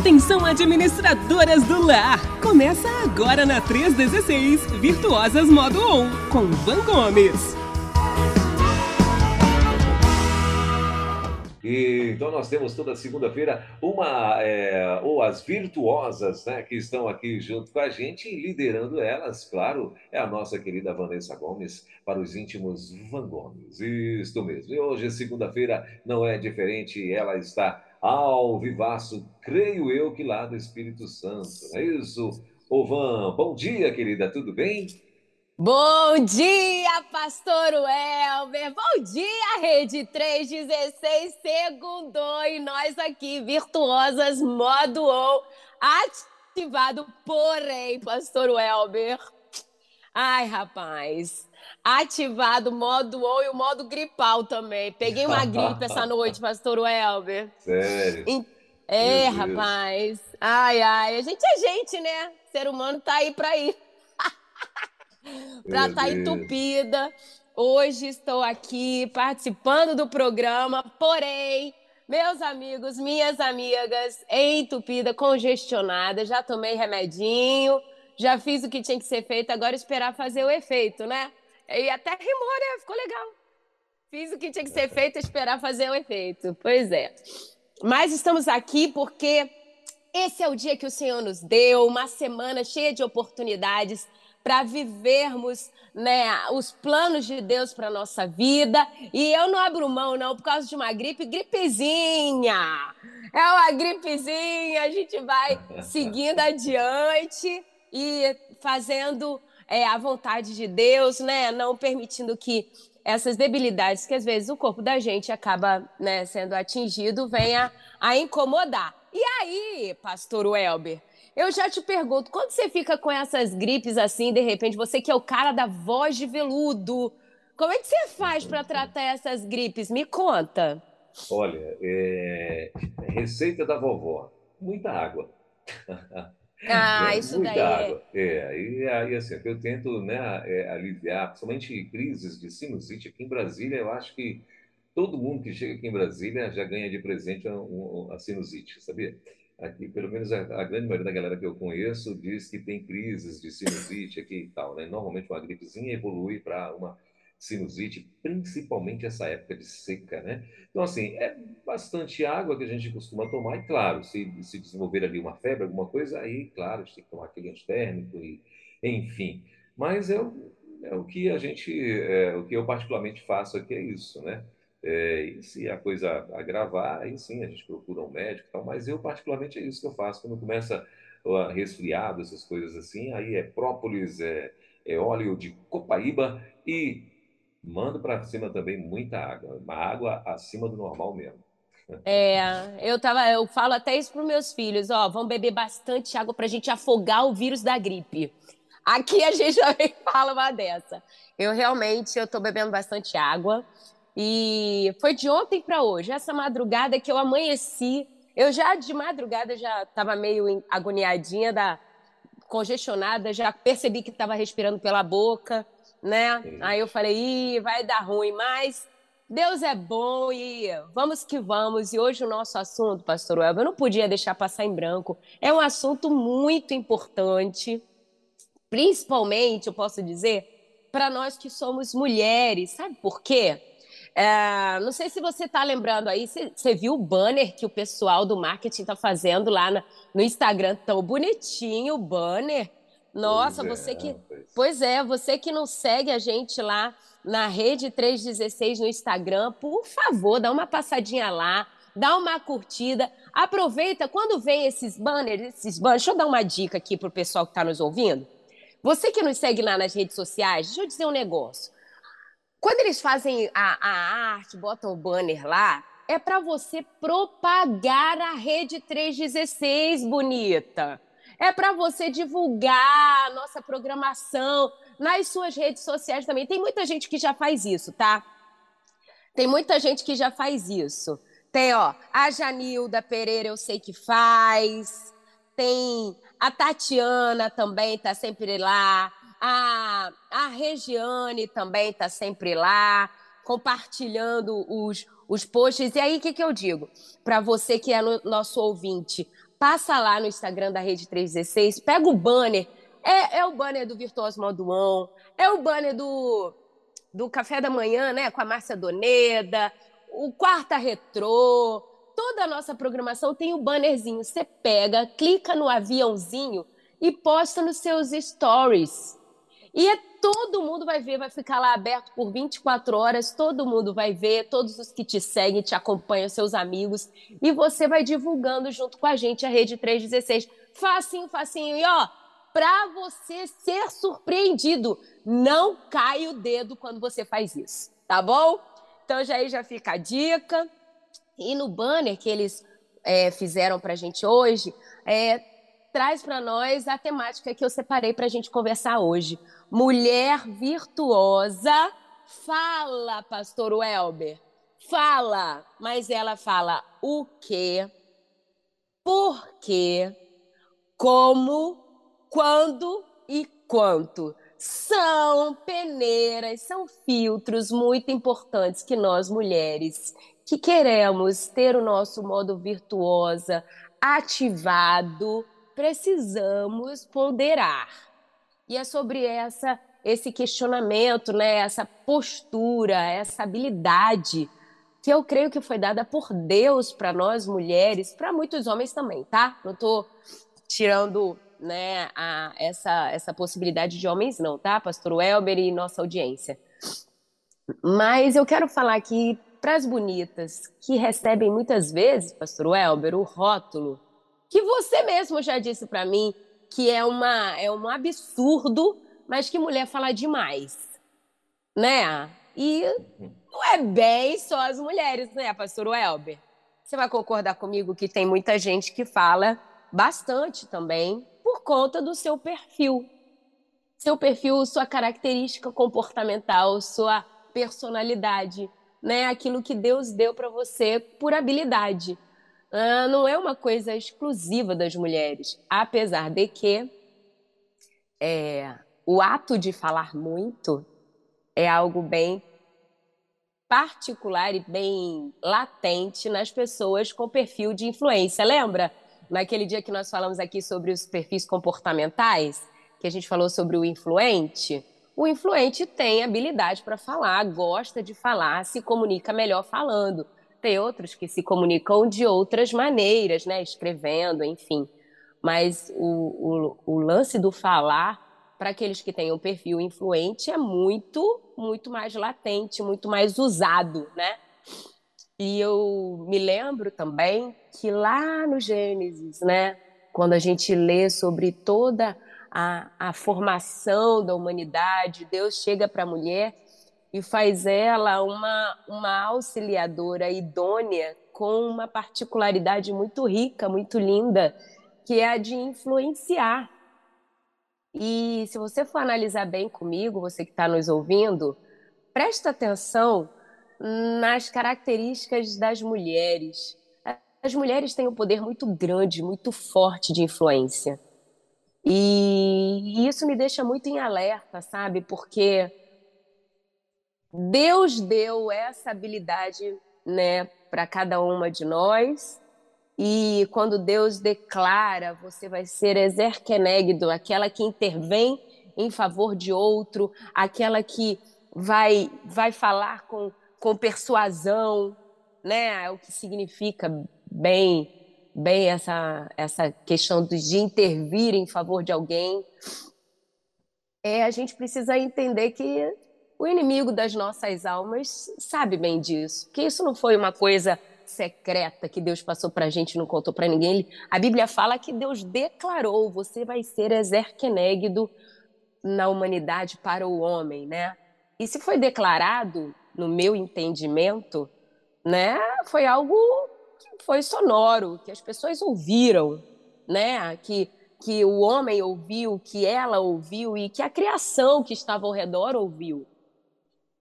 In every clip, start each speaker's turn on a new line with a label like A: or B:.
A: Atenção administradoras do lar! Começa agora na 316 Virtuosas Modo On com Van Gomes.
B: E, então nós temos toda segunda-feira uma é, ou as virtuosas, né, que estão aqui junto com a gente e liderando elas, claro, é a nossa querida Vanessa Gomes para os íntimos Van Gomes. Isso mesmo. E hoje segunda-feira não é diferente, ela está ao vivaço, creio eu que lá do Espírito Santo. É isso, Ovan. Bom dia, querida, tudo bem?
C: Bom dia, pastor Welber! Bom dia, Rede 316, segundou e nós aqui, virtuosas, modo on, ativado, porém, pastor Welber. Ai, rapaz, ativado o modo on e o modo gripal também. Peguei uma gripe essa noite, pastor Welber.
B: Sério?
C: É, rapaz. Ai, ai. A gente é gente, né? Ser humano tá aí para ir. para estar tá entupida. Hoje estou aqui participando do programa, porém, meus amigos, minhas amigas, entupida, congestionada, já tomei remedinho, já fiz o que tinha que ser feito, agora esperar fazer o efeito, né? E até rimou, né? Ficou legal. Fiz o que tinha que ser feito, esperar fazer o efeito. Pois é. Mas estamos aqui porque esse é o dia que o Senhor nos deu, uma semana cheia de oportunidades para vivermos né, os planos de Deus para nossa vida. E eu não abro mão, não, por causa de uma gripe, gripezinha. É uma gripezinha, a gente vai seguindo adiante e fazendo é, a vontade de Deus, né? Não permitindo que essas debilidades que às vezes o corpo da gente acaba né, sendo atingido venha a incomodar. E aí, pastor Welber, eu já te pergunto, quando você fica com essas gripes assim, de repente, você que é o cara da voz de veludo, como é que você faz para tratar essas gripes? Me conta.
B: Olha, é... receita da vovó, muita água.
C: Ah, isso
B: Muita
C: daí é.
B: água. É, e aí assim, eu tento, né, é, aliviar, principalmente crises de sinusite aqui em Brasília, eu acho que todo mundo que chega aqui em Brasília já ganha de presente a, a sinusite, sabia? Aqui, pelo menos a, a, grande maioria da galera que eu conheço diz que tem crises de sinusite aqui e tal, né? Normalmente uma gripezinha evolui para uma sinusite, principalmente essa época de seca, né? Então, assim, é bastante água que a gente costuma tomar, e claro, se, se desenvolver ali uma febre, alguma coisa, aí, claro, a gente tem que tomar aquele antitérmico, e, enfim. Mas é o, é o que a gente, é, o que eu particularmente faço aqui é isso, né? É, e se a coisa agravar, aí sim a gente procura um médico e tal, mas eu particularmente é isso que eu faço. Quando começa a resfriado, essas coisas assim, aí é própolis, é, é óleo de copaíba e mando para cima também muita água, uma água acima do normal mesmo.
C: É, eu tava, eu falo até isso para meus filhos, ó, vão beber bastante água para a gente afogar o vírus da gripe. Aqui a gente também fala uma dessa. Eu realmente eu tô bebendo bastante água e foi de ontem para hoje, essa madrugada que eu amanheci, eu já de madrugada já estava meio agoniadinha da congestionada, já percebi que estava respirando pela boca né? Sim. Aí eu falei, Ih, vai dar ruim, mas Deus é bom e vamos que vamos. E hoje o nosso assunto, pastor Welber, eu não podia deixar passar em branco. É um assunto muito importante, principalmente, eu posso dizer, para nós que somos mulheres. Sabe por quê? É, não sei se você está lembrando aí, você viu o banner que o pessoal do marketing está fazendo lá no, no Instagram? Tão bonitinho o banner nossa, pois você é, que. Pois é, você que não segue a gente lá na Rede 316 no Instagram, por favor, dá uma passadinha lá, dá uma curtida. Aproveita quando vem esses banners, esses banners. Deixa eu dar uma dica aqui pro pessoal que está nos ouvindo. Você que nos segue lá nas redes sociais, deixa eu dizer um negócio. Quando eles fazem a, a arte, botam o banner lá, é para você propagar a Rede 316, bonita é para você divulgar a nossa programação nas suas redes sociais também. Tem muita gente que já faz isso, tá? Tem muita gente que já faz isso. Tem, ó, a Janilda Pereira, eu sei que faz. Tem a Tatiana também tá sempre lá. A, a Regiane também tá sempre lá, compartilhando os, os posts. E aí, o que, que eu digo? Para você que é no, nosso ouvinte, passa lá no Instagram da Rede 316, pega o banner. É, é o banner do Virtuoso On, é o banner do, do Café da Manhã, né? Com a Márcia Doneda, o Quarta Retrô, toda a nossa programação tem o um bannerzinho. Você pega, clica no aviãozinho e posta nos seus stories. E é, todo mundo vai ver, vai ficar lá aberto por 24 horas, todo mundo vai ver, todos os que te seguem, te acompanham, seus amigos, e você vai divulgando junto com a gente a Rede 316. Facinho, facinho. E ó, para você ser surpreendido, não cai o dedo quando você faz isso, tá bom? Então já aí já fica a dica. E no banner que eles é, fizeram para a gente hoje, é, traz para nós a temática que eu separei para a gente conversar hoje. Mulher virtuosa. Fala, pastor Welber. Fala. Mas ela fala o quê? Por quê? Como? Quando e quanto? São peneiras, são filtros muito importantes que nós mulheres que queremos ter o nosso modo virtuosa ativado, precisamos ponderar. E é sobre essa esse questionamento, né, essa postura, essa habilidade que eu creio que foi dada por Deus para nós mulheres, para muitos homens também, tá? Não estou tirando, né, a, essa essa possibilidade de homens não, tá? Pastor Welber e nossa audiência. Mas eu quero falar aqui para as bonitas que recebem muitas vezes, pastor Welber, o rótulo, que você mesmo já disse para mim que é, uma, é um absurdo, mas que mulher fala demais, né? E não é bem só as mulheres, né, pastor Welber? Você vai concordar comigo que tem muita gente que fala bastante também por conta do seu perfil. Seu perfil, sua característica comportamental, sua personalidade né, aquilo que Deus deu para você por habilidade. Ah, não é uma coisa exclusiva das mulheres, apesar de que é, o ato de falar muito é algo bem particular e bem latente nas pessoas com perfil de influência. Lembra? Naquele dia que nós falamos aqui sobre os perfis comportamentais, que a gente falou sobre o influente, o influente tem habilidade para falar, gosta de falar, se comunica melhor falando. Tem outros que se comunicam de outras maneiras, né? Escrevendo, enfim. Mas o, o, o lance do falar, para aqueles que têm um perfil influente, é muito, muito mais latente, muito mais usado, né? E eu me lembro também que lá no Gênesis, né? Quando a gente lê sobre toda a, a formação da humanidade, Deus chega para a mulher e faz ela uma, uma auxiliadora idônea com uma particularidade muito rica, muito linda, que é a de influenciar. E se você for analisar bem comigo, você que está nos ouvindo, presta atenção nas características das mulheres. As mulheres têm um poder muito grande, muito forte de influência. E isso me deixa muito em alerta, sabe? Porque Deus deu essa habilidade, né, para cada uma de nós. E quando Deus declara, você vai ser exerquenegdo, aquela que intervém em favor de outro, aquela que vai vai falar com, com persuasão, né? É o que significa bem bem essa, essa questão de intervir em favor de alguém, é, a gente precisa entender que o inimigo das nossas almas sabe bem disso, que isso não foi uma coisa secreta que Deus passou para a gente e não contou para ninguém. A Bíblia fala que Deus declarou: você vai ser exerquenegdo na humanidade para o homem, né? E se foi declarado, no meu entendimento, né, foi algo foi sonoro, que as pessoas ouviram, né? Que, que o homem ouviu, que ela ouviu e que a criação que estava ao redor ouviu.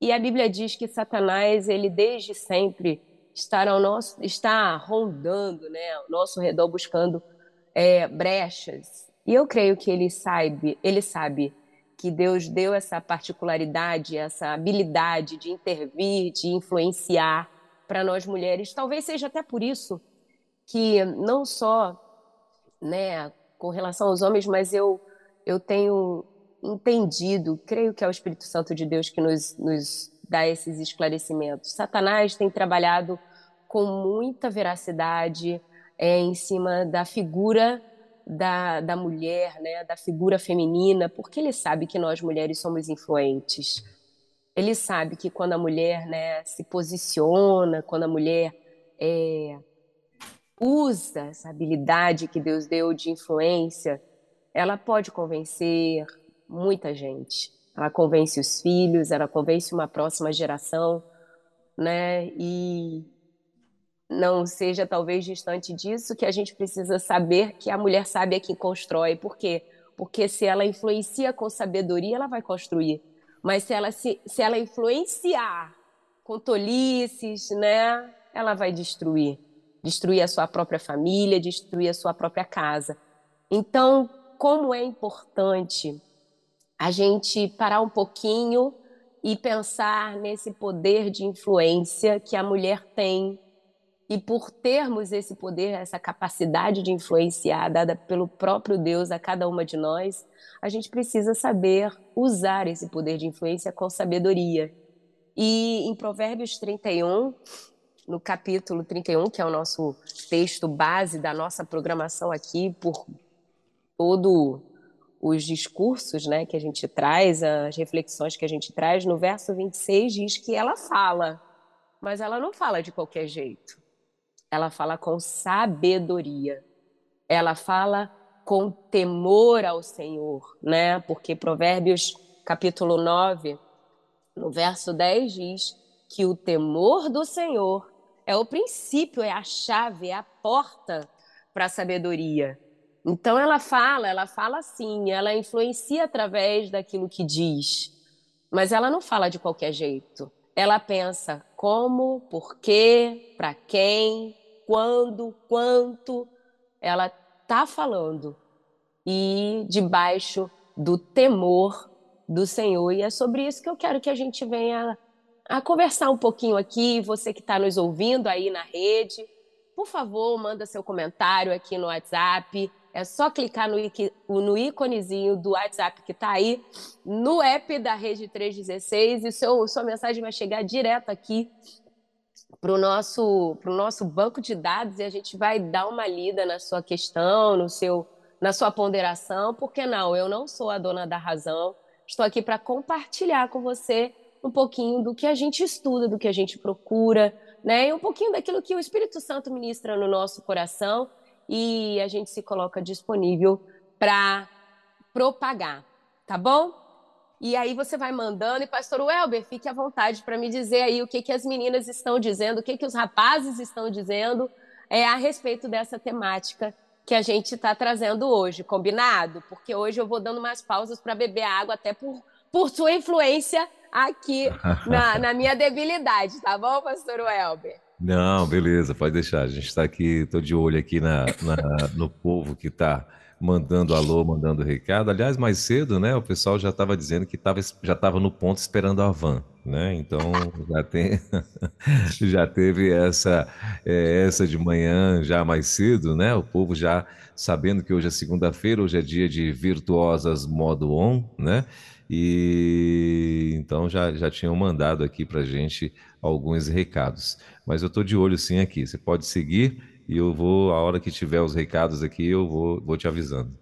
C: E a Bíblia diz que Satanás, ele desde sempre está, ao nosso, está rondando né, ao nosso redor, buscando é, brechas. E eu creio que ele sabe, ele sabe que Deus deu essa particularidade, essa habilidade de intervir, de influenciar para nós mulheres. Talvez seja até por isso que não só né, com relação aos homens, mas eu, eu tenho entendido, creio que é o Espírito Santo de Deus que nos, nos dá esses esclarecimentos. Satanás tem trabalhado com muita veracidade é, em cima da figura da, da mulher, né, da figura feminina, porque ele sabe que nós mulheres somos influentes. Ele sabe que quando a mulher né, se posiciona, quando a mulher é, usa essa habilidade que Deus deu de influência, ela pode convencer muita gente. Ela convence os filhos, ela convence uma próxima geração, né? E não seja talvez distante disso que a gente precisa saber que a mulher sabe é quem constrói. Por quê? Porque se ela influencia com sabedoria, ela vai construir. Mas se ela, se, se ela influenciar com tolices, né? Ela vai destruir destruir a sua própria família, destruir a sua própria casa. Então, como é importante a gente parar um pouquinho e pensar nesse poder de influência que a mulher tem. E por termos esse poder, essa capacidade de influenciar dada pelo próprio Deus a cada uma de nós, a gente precisa saber usar esse poder de influência com sabedoria. E em Provérbios 31, no capítulo 31, que é o nosso texto base da nossa programação aqui, por todo os discursos né, que a gente traz, as reflexões que a gente traz, no verso 26 diz que ela fala, mas ela não fala de qualquer jeito. Ela fala com sabedoria. Ela fala com temor ao Senhor, né? Porque Provérbios capítulo 9, no verso 10 diz que o temor do Senhor é o princípio, é a chave, é a porta para a sabedoria. Então ela fala, ela fala assim, ela influencia através daquilo que diz, mas ela não fala de qualquer jeito. Ela pensa como, por quê, para quem, quando, quanto. Ela está falando e debaixo do temor do Senhor. E é sobre isso que eu quero que a gente venha a conversar um pouquinho aqui, você que está nos ouvindo aí na rede. Por favor, manda seu comentário aqui no WhatsApp. É só clicar no, no íconezinho do WhatsApp que está aí, no app da Rede 316, e seu, sua mensagem vai chegar direto aqui para o nosso, nosso banco de dados e a gente vai dar uma lida na sua questão, no seu, na sua ponderação. Por que não? Eu não sou a dona da razão. Estou aqui para compartilhar com você um pouquinho do que a gente estuda, do que a gente procura, né? E um pouquinho daquilo que o Espírito Santo ministra no nosso coração e a gente se coloca disponível para propagar, tá bom? E aí você vai mandando, e pastor Welber, fique à vontade para me dizer aí o que, que as meninas estão dizendo, o que, que os rapazes estão dizendo é, a respeito dessa temática que a gente está trazendo hoje, combinado? Porque hoje eu vou dando umas pausas para beber água, até por, por sua influência aqui na, na minha debilidade, tá bom, pastor Welber?
D: Não, beleza, pode deixar. A gente está aqui, estou de olho aqui na, na no povo que está mandando alô, mandando recado. Aliás, mais cedo, né? O pessoal já estava dizendo que tava, já estava no ponto esperando a van, né? Então já tem, já teve essa é, essa de manhã já mais cedo, né? O povo já sabendo que hoje é segunda-feira, hoje é dia de virtuosas modo on, né? E então já, já tinham mandado aqui para gente alguns recados. Mas eu estou de olho sim aqui. Você pode seguir e eu vou, a hora que tiver os recados aqui, eu vou, vou te avisando.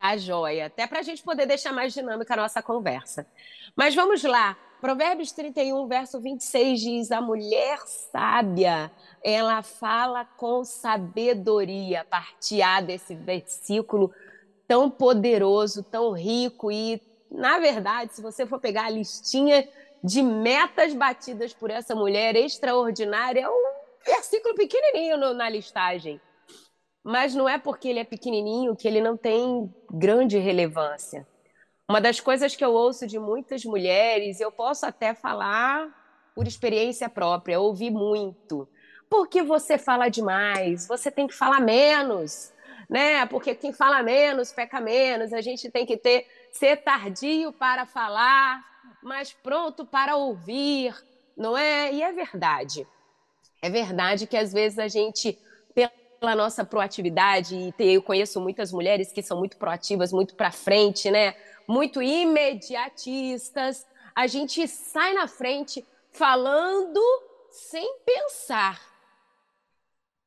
C: Tá joia. Até para a gente poder deixar mais dinâmica a nossa conversa. Mas vamos lá. Provérbios 31, verso 26 diz: A mulher sábia, ela fala com sabedoria. Partir desse versículo tão poderoso, tão rico e na verdade, se você for pegar a listinha de metas batidas por essa mulher extraordinária, é um versículo pequenininho no, na listagem. Mas não é porque ele é pequenininho que ele não tem grande relevância. Uma das coisas que eu ouço de muitas mulheres, eu posso até falar por experiência própria, ouvi muito. Porque você fala demais, você tem que falar menos, né? Porque quem fala menos peca menos, a gente tem que ter ser tardio para falar, mas pronto para ouvir, não é? E é verdade. É verdade que às vezes a gente, pela nossa proatividade, e eu conheço muitas mulheres que são muito proativas, muito para frente, né? Muito imediatistas. A gente sai na frente falando sem pensar.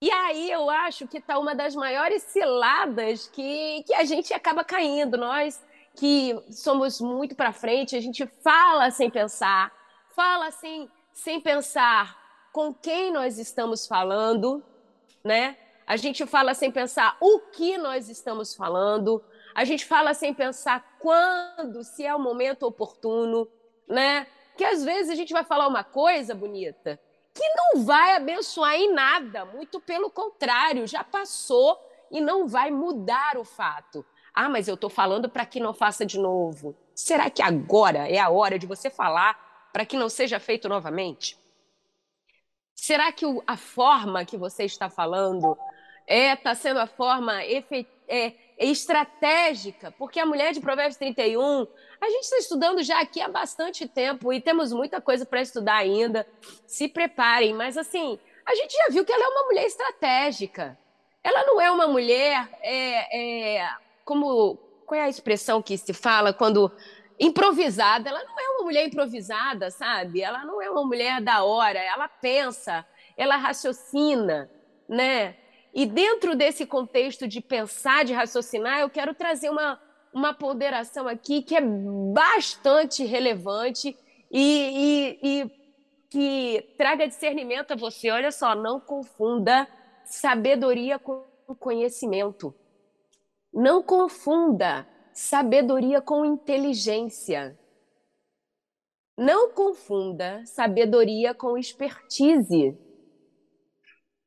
C: E aí eu acho que está uma das maiores ciladas que, que a gente acaba caindo. Nós que somos muito para frente, a gente fala sem pensar, fala assim, sem pensar com quem nós estamos falando, né? A gente fala sem pensar o que nós estamos falando, a gente fala sem pensar quando, se é o momento oportuno, né? Que às vezes a gente vai falar uma coisa bonita que não vai abençoar em nada, muito pelo contrário, já passou e não vai mudar o fato. Ah, mas eu estou falando para que não faça de novo. Será que agora é a hora de você falar para que não seja feito novamente? Será que a forma que você está falando é está sendo a forma é, é estratégica? Porque a mulher de Provérbios 31, a gente está estudando já aqui há bastante tempo e temos muita coisa para estudar ainda. Se preparem, mas assim, a gente já viu que ela é uma mulher estratégica. Ela não é uma mulher é, é, como qual é a expressão que se fala quando improvisada, ela não é uma mulher improvisada, sabe? Ela não é uma mulher da hora, ela pensa, ela raciocina, né? E dentro desse contexto de pensar, de raciocinar, eu quero trazer uma, uma ponderação aqui que é bastante relevante e, e, e que traga discernimento a você. Olha só, não confunda sabedoria com conhecimento. Não confunda sabedoria com inteligência. Não confunda sabedoria com expertise.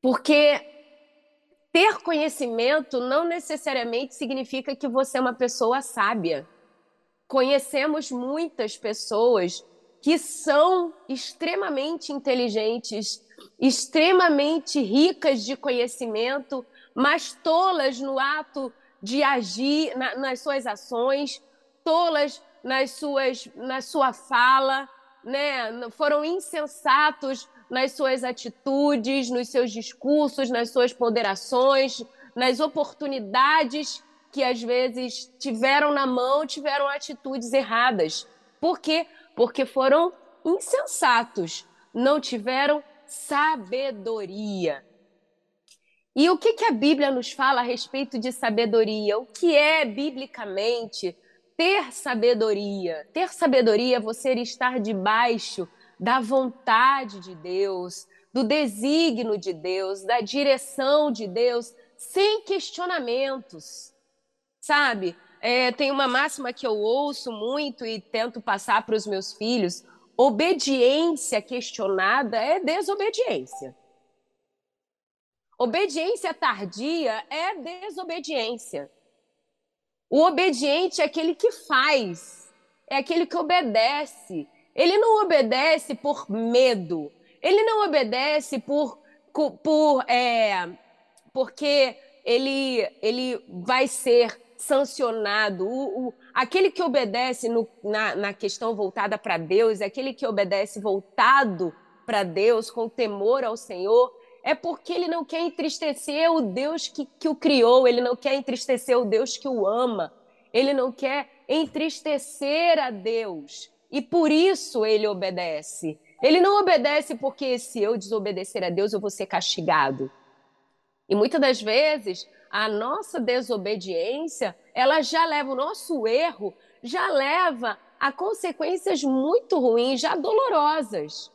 C: Porque ter conhecimento não necessariamente significa que você é uma pessoa sábia. Conhecemos muitas pessoas que são extremamente inteligentes, extremamente ricas de conhecimento, mas tolas no ato de agir na, nas suas ações, tolas nas suas, na sua fala, né? foram insensatos nas suas atitudes, nos seus discursos, nas suas ponderações, nas oportunidades que às vezes tiveram na mão, tiveram atitudes erradas. Por quê? Porque foram insensatos, não tiveram sabedoria. E o que, que a Bíblia nos fala a respeito de sabedoria? O que é, biblicamente, ter sabedoria? Ter sabedoria é você estar debaixo da vontade de Deus, do desígnio de Deus, da direção de Deus, sem questionamentos. Sabe? É, tem uma máxima que eu ouço muito e tento passar para os meus filhos: obediência questionada é desobediência. Obediência tardia é desobediência. O obediente é aquele que faz, é aquele que obedece. Ele não obedece por medo, ele não obedece por, por é, porque ele, ele vai ser sancionado. O, o, aquele que obedece no, na, na questão voltada para Deus, é aquele que obedece voltado para Deus, com temor ao Senhor, é porque ele não quer entristecer o Deus que, que o criou, ele não quer entristecer o Deus que o ama, ele não quer entristecer a Deus. E por isso ele obedece. Ele não obedece porque se eu desobedecer a Deus eu vou ser castigado. E muitas das vezes a nossa desobediência, ela já leva o nosso erro, já leva a consequências muito ruins, já dolorosas.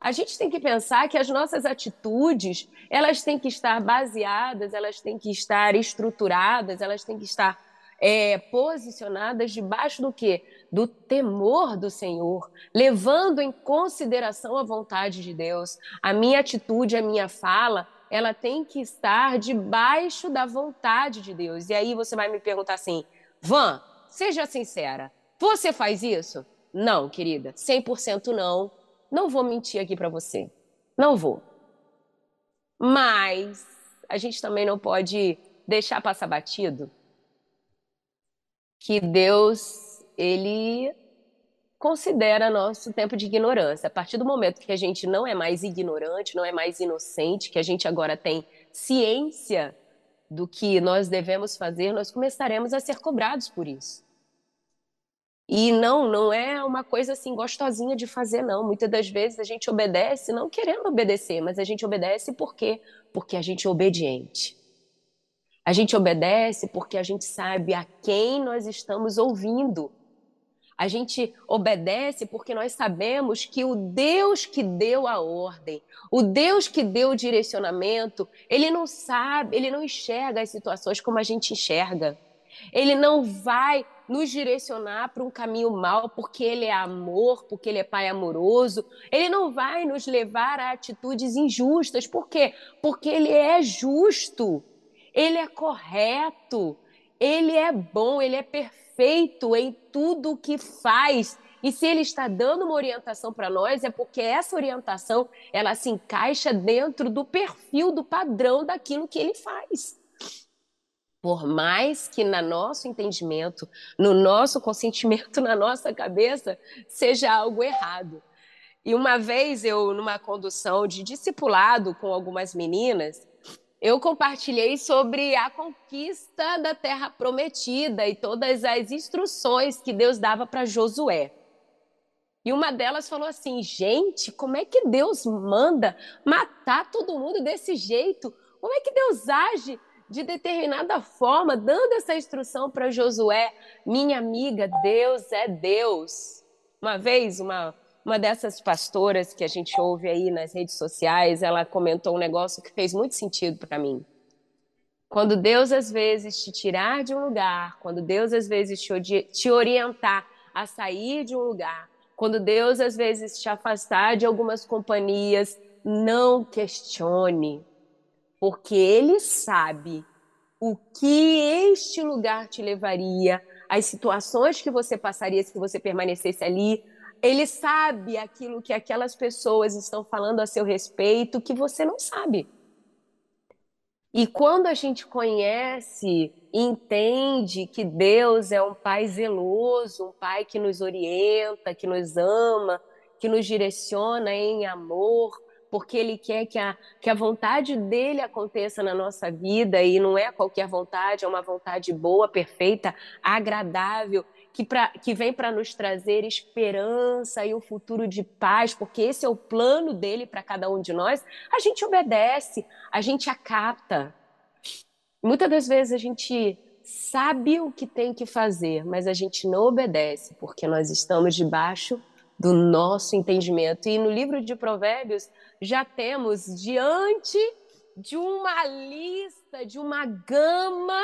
C: A gente tem que pensar que as nossas atitudes, elas têm que estar baseadas, elas têm que estar estruturadas, elas têm que estar é, posicionadas debaixo do quê? Do temor do Senhor, levando em consideração a vontade de Deus. A minha atitude, a minha fala, ela tem que estar debaixo da vontade de Deus. E aí você vai me perguntar assim, Van, seja sincera, você faz isso? Não, querida, 100% não não vou mentir aqui para você. Não vou. Mas a gente também não pode deixar passar batido que Deus, ele considera nosso tempo de ignorância. A partir do momento que a gente não é mais ignorante, não é mais inocente, que a gente agora tem ciência do que nós devemos fazer, nós começaremos a ser cobrados por isso. E não, não é uma coisa assim gostosinha de fazer, não. Muitas das vezes a gente obedece não querendo obedecer, mas a gente obedece por quê? Porque a gente é obediente. A gente obedece porque a gente sabe a quem nós estamos ouvindo. A gente obedece porque nós sabemos que o Deus que deu a ordem, o Deus que deu o direcionamento, ele não sabe, ele não enxerga as situações como a gente enxerga. Ele não vai nos direcionar para um caminho mal porque ele é amor, porque ele é pai amoroso. Ele não vai nos levar a atitudes injustas. Por quê? Porque ele é justo. Ele é correto. Ele é bom, ele é perfeito em tudo o que faz. E se ele está dando uma orientação para nós, é porque essa orientação ela se encaixa dentro do perfil, do padrão daquilo que ele faz. Por mais que no nosso entendimento, no nosso consentimento, na nossa cabeça, seja algo errado. E uma vez eu, numa condução de discipulado com algumas meninas, eu compartilhei sobre a conquista da terra prometida e todas as instruções que Deus dava para Josué. E uma delas falou assim: gente, como é que Deus manda matar todo mundo desse jeito? Como é que Deus age de determinada forma, dando essa instrução para Josué. Minha amiga, Deus é Deus. Uma vez, uma, uma dessas pastoras que a gente ouve aí nas redes sociais, ela comentou um negócio que fez muito sentido para mim. Quando Deus às vezes te tirar de um lugar, quando Deus às vezes te, te orientar a sair de um lugar, quando Deus às vezes te afastar de algumas companhias, não questione, porque ele sabe o que este lugar te levaria, as situações que você passaria se você permanecesse ali. Ele sabe aquilo que aquelas pessoas estão falando a seu respeito que você não sabe. E quando a gente conhece, entende que Deus é um pai zeloso, um pai que nos orienta, que nos ama, que nos direciona em amor, porque Ele quer que a, que a vontade dele aconteça na nossa vida, e não é qualquer vontade, é uma vontade boa, perfeita, agradável, que, pra, que vem para nos trazer esperança e um futuro de paz, porque esse é o plano dele para cada um de nós, a gente obedece, a gente acata. Muitas das vezes a gente sabe o que tem que fazer, mas a gente não obedece, porque nós estamos debaixo do nosso entendimento. E no livro de Provérbios já temos diante de uma lista, de uma gama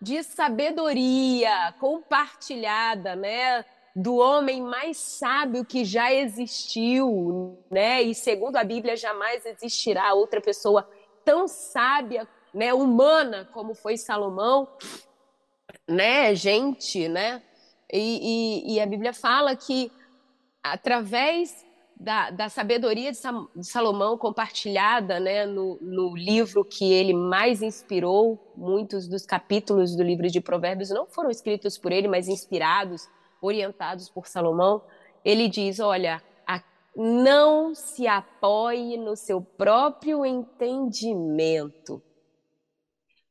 C: de sabedoria compartilhada, né? Do homem mais sábio que já existiu, né? E segundo a Bíblia, jamais existirá outra pessoa tão sábia, né? Humana como foi Salomão, né? Gente, né? E, e, e a Bíblia fala que através da, da sabedoria de, Salomão compartilhada né, no, no, livro que ele mais inspirou, muitos dos capítulos do livro de Provérbios não foram escritos por ele, mas inspirados, orientados por Salomão. Ele diz: Olha, não se apoie no seu próprio entendimento,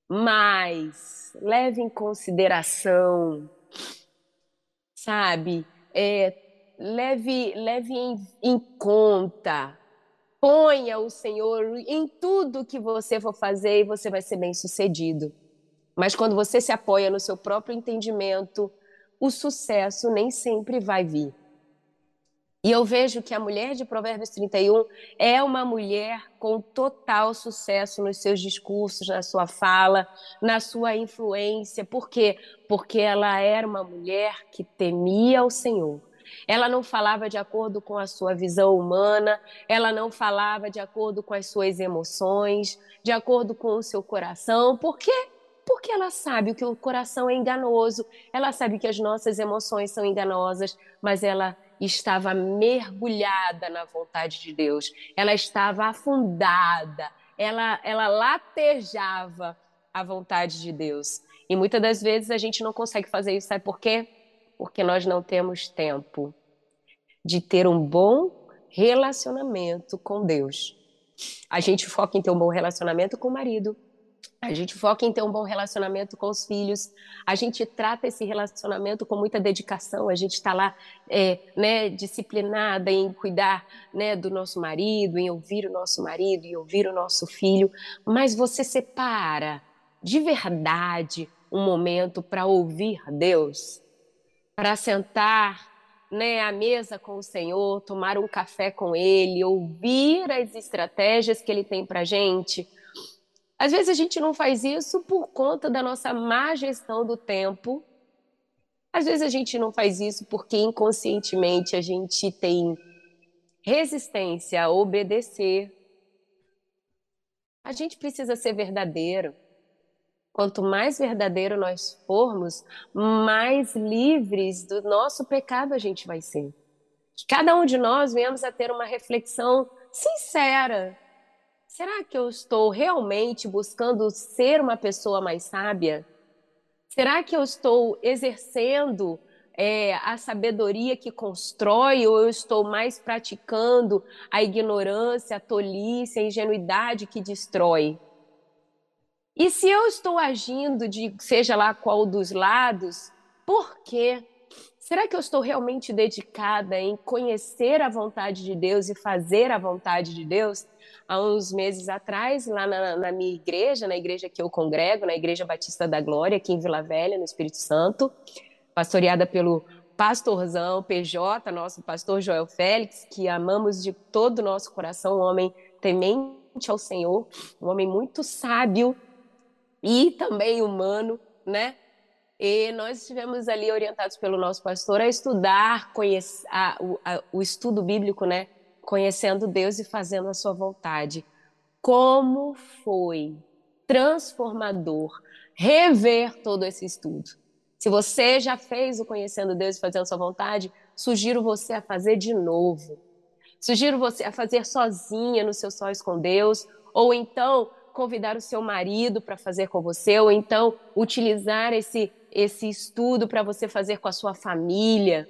C: mas leve em consideração, sabe, é, leve, leve em, em conta, ponha o Senhor em tudo que você for fazer e você vai ser bem sucedido. Mas quando você se apoia no seu próprio entendimento, o sucesso nem sempre vai vir. E eu vejo que a mulher de Provérbios 31 é uma mulher com total sucesso nos seus discursos, na sua fala, na sua influência. Por quê? Porque ela era uma mulher que temia o Senhor ela não falava de acordo com a sua visão humana, ela não falava de acordo com as suas emoções, de acordo com o seu coração. Por quê? Porque ela sabe que o coração é enganoso, ela sabe que as nossas emoções são enganosas, mas ela estava mergulhada na vontade de Deus, ela estava afundada, ela, ela latejava a vontade de Deus. E muitas das vezes a gente não consegue fazer isso, sabe por quê? Porque nós não temos tempo de ter um bom relacionamento com Deus. A gente foca em ter um bom relacionamento com o marido, A gente foca em ter um bom relacionamento com os filhos. A gente trata esse relacionamento com muita dedicação. A gente está lá, é, né, disciplinada em cuidar, né, do nosso marido, em ouvir o nosso marido, em ouvir o nosso filho. Mas você separa de verdade um momento para ouvir Deus, para sentar né, à mesa com o Senhor, tomar um café com Ele, ouvir as estratégias que Ele tem para gente às vezes a gente não faz isso por conta da nossa má gestão do tempo. Às vezes a gente não faz isso porque inconscientemente a gente tem resistência a obedecer. A gente precisa ser verdadeiro. Quanto mais verdadeiro nós formos, mais livres do nosso pecado a gente vai ser. Que cada um de nós venhamos a ter uma reflexão sincera Será que eu estou realmente buscando ser uma pessoa mais sábia? Será que eu estou exercendo é, a sabedoria que constrói ou eu estou mais praticando a ignorância, a tolice, a ingenuidade que destrói? E se eu estou agindo de seja lá qual dos lados, por quê? Será que eu estou realmente dedicada em conhecer a vontade de Deus e fazer a vontade de Deus? há uns meses atrás, lá na, na, minha igreja, na igreja que eu congrego, na Igreja Batista da Glória, aqui em Vila Velha, no Espírito Santo, pastoreada pelo pastorzão PJ, nosso pastor Joel Félix, que amamos de todo o nosso coração, um homem temente ao Senhor, um homem muito sábio e também humano, né? E nós estivemos ali orientados pelo nosso pastor a estudar, conhecer a, a, o estudo bíblico, né? conhecendo Deus e fazendo a sua vontade. Como foi transformador rever todo esse estudo. Se você já fez o conhecendo Deus e fazendo a sua vontade, sugiro você a fazer de novo. Sugiro você a fazer sozinha no seu sóis com Deus, ou então convidar o seu marido para fazer com você, ou então utilizar esse esse estudo para você fazer com a sua família.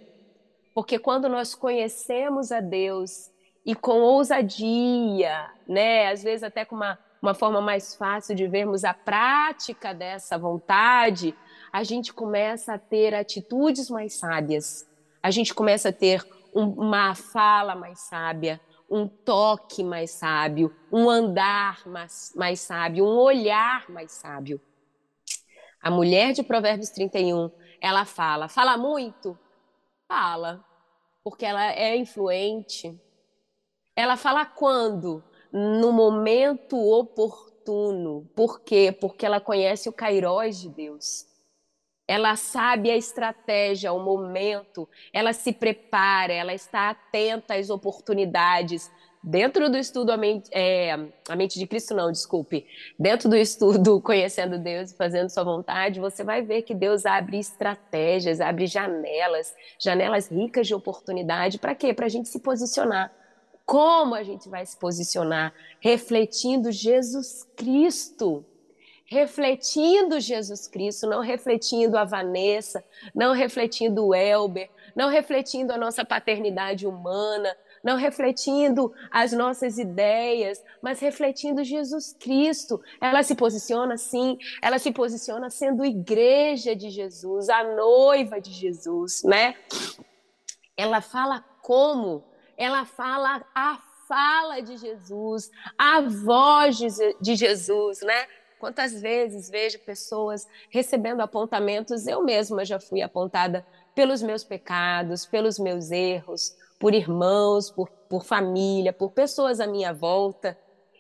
C: Porque quando nós conhecemos a Deus e com ousadia, né? Às vezes até com uma, uma forma mais fácil de vermos a prática dessa vontade, a gente começa a ter atitudes mais sábias, a gente começa a ter um, uma fala mais sábia, um toque mais sábio, um andar mais, mais sábio, um olhar mais sábio. A mulher de Provérbios 31, ela fala, fala muito? Fala, porque ela é influente, ela fala quando? No momento oportuno. Por quê? Porque ela conhece o Cairós de Deus. Ela sabe a estratégia, o momento, ela se prepara, ela está atenta às oportunidades. Dentro do estudo a mente, é, a mente de Cristo, não, desculpe. Dentro do estudo Conhecendo Deus e Fazendo Sua Vontade, você vai ver que Deus abre estratégias, abre janelas, janelas ricas de oportunidade. Para quê? Para a gente se posicionar como a gente vai se posicionar? Refletindo Jesus Cristo. Refletindo Jesus Cristo, não refletindo a Vanessa, não refletindo o Elber, não refletindo a nossa paternidade humana, não refletindo as nossas ideias, mas refletindo Jesus Cristo. Ela se posiciona assim, ela se posiciona sendo igreja de Jesus, a noiva de Jesus, né? Ela fala como ela fala a fala de Jesus, a voz de Jesus, né? Quantas vezes vejo pessoas recebendo apontamentos, eu mesma já fui apontada pelos meus pecados, pelos meus erros, por irmãos, por, por família, por pessoas à minha volta.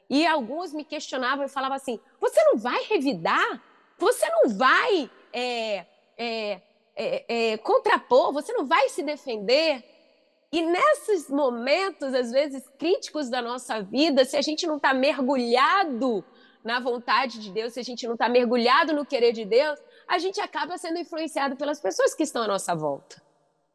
C: E alguns me questionavam e falavam assim: você não vai revidar? Você não vai é, é, é, contrapor? Você não vai se defender? E nesses momentos, às vezes, críticos da nossa vida, se a gente não está mergulhado na vontade de Deus, se a gente não está mergulhado no querer de Deus, a gente acaba sendo influenciado pelas pessoas que estão à nossa volta.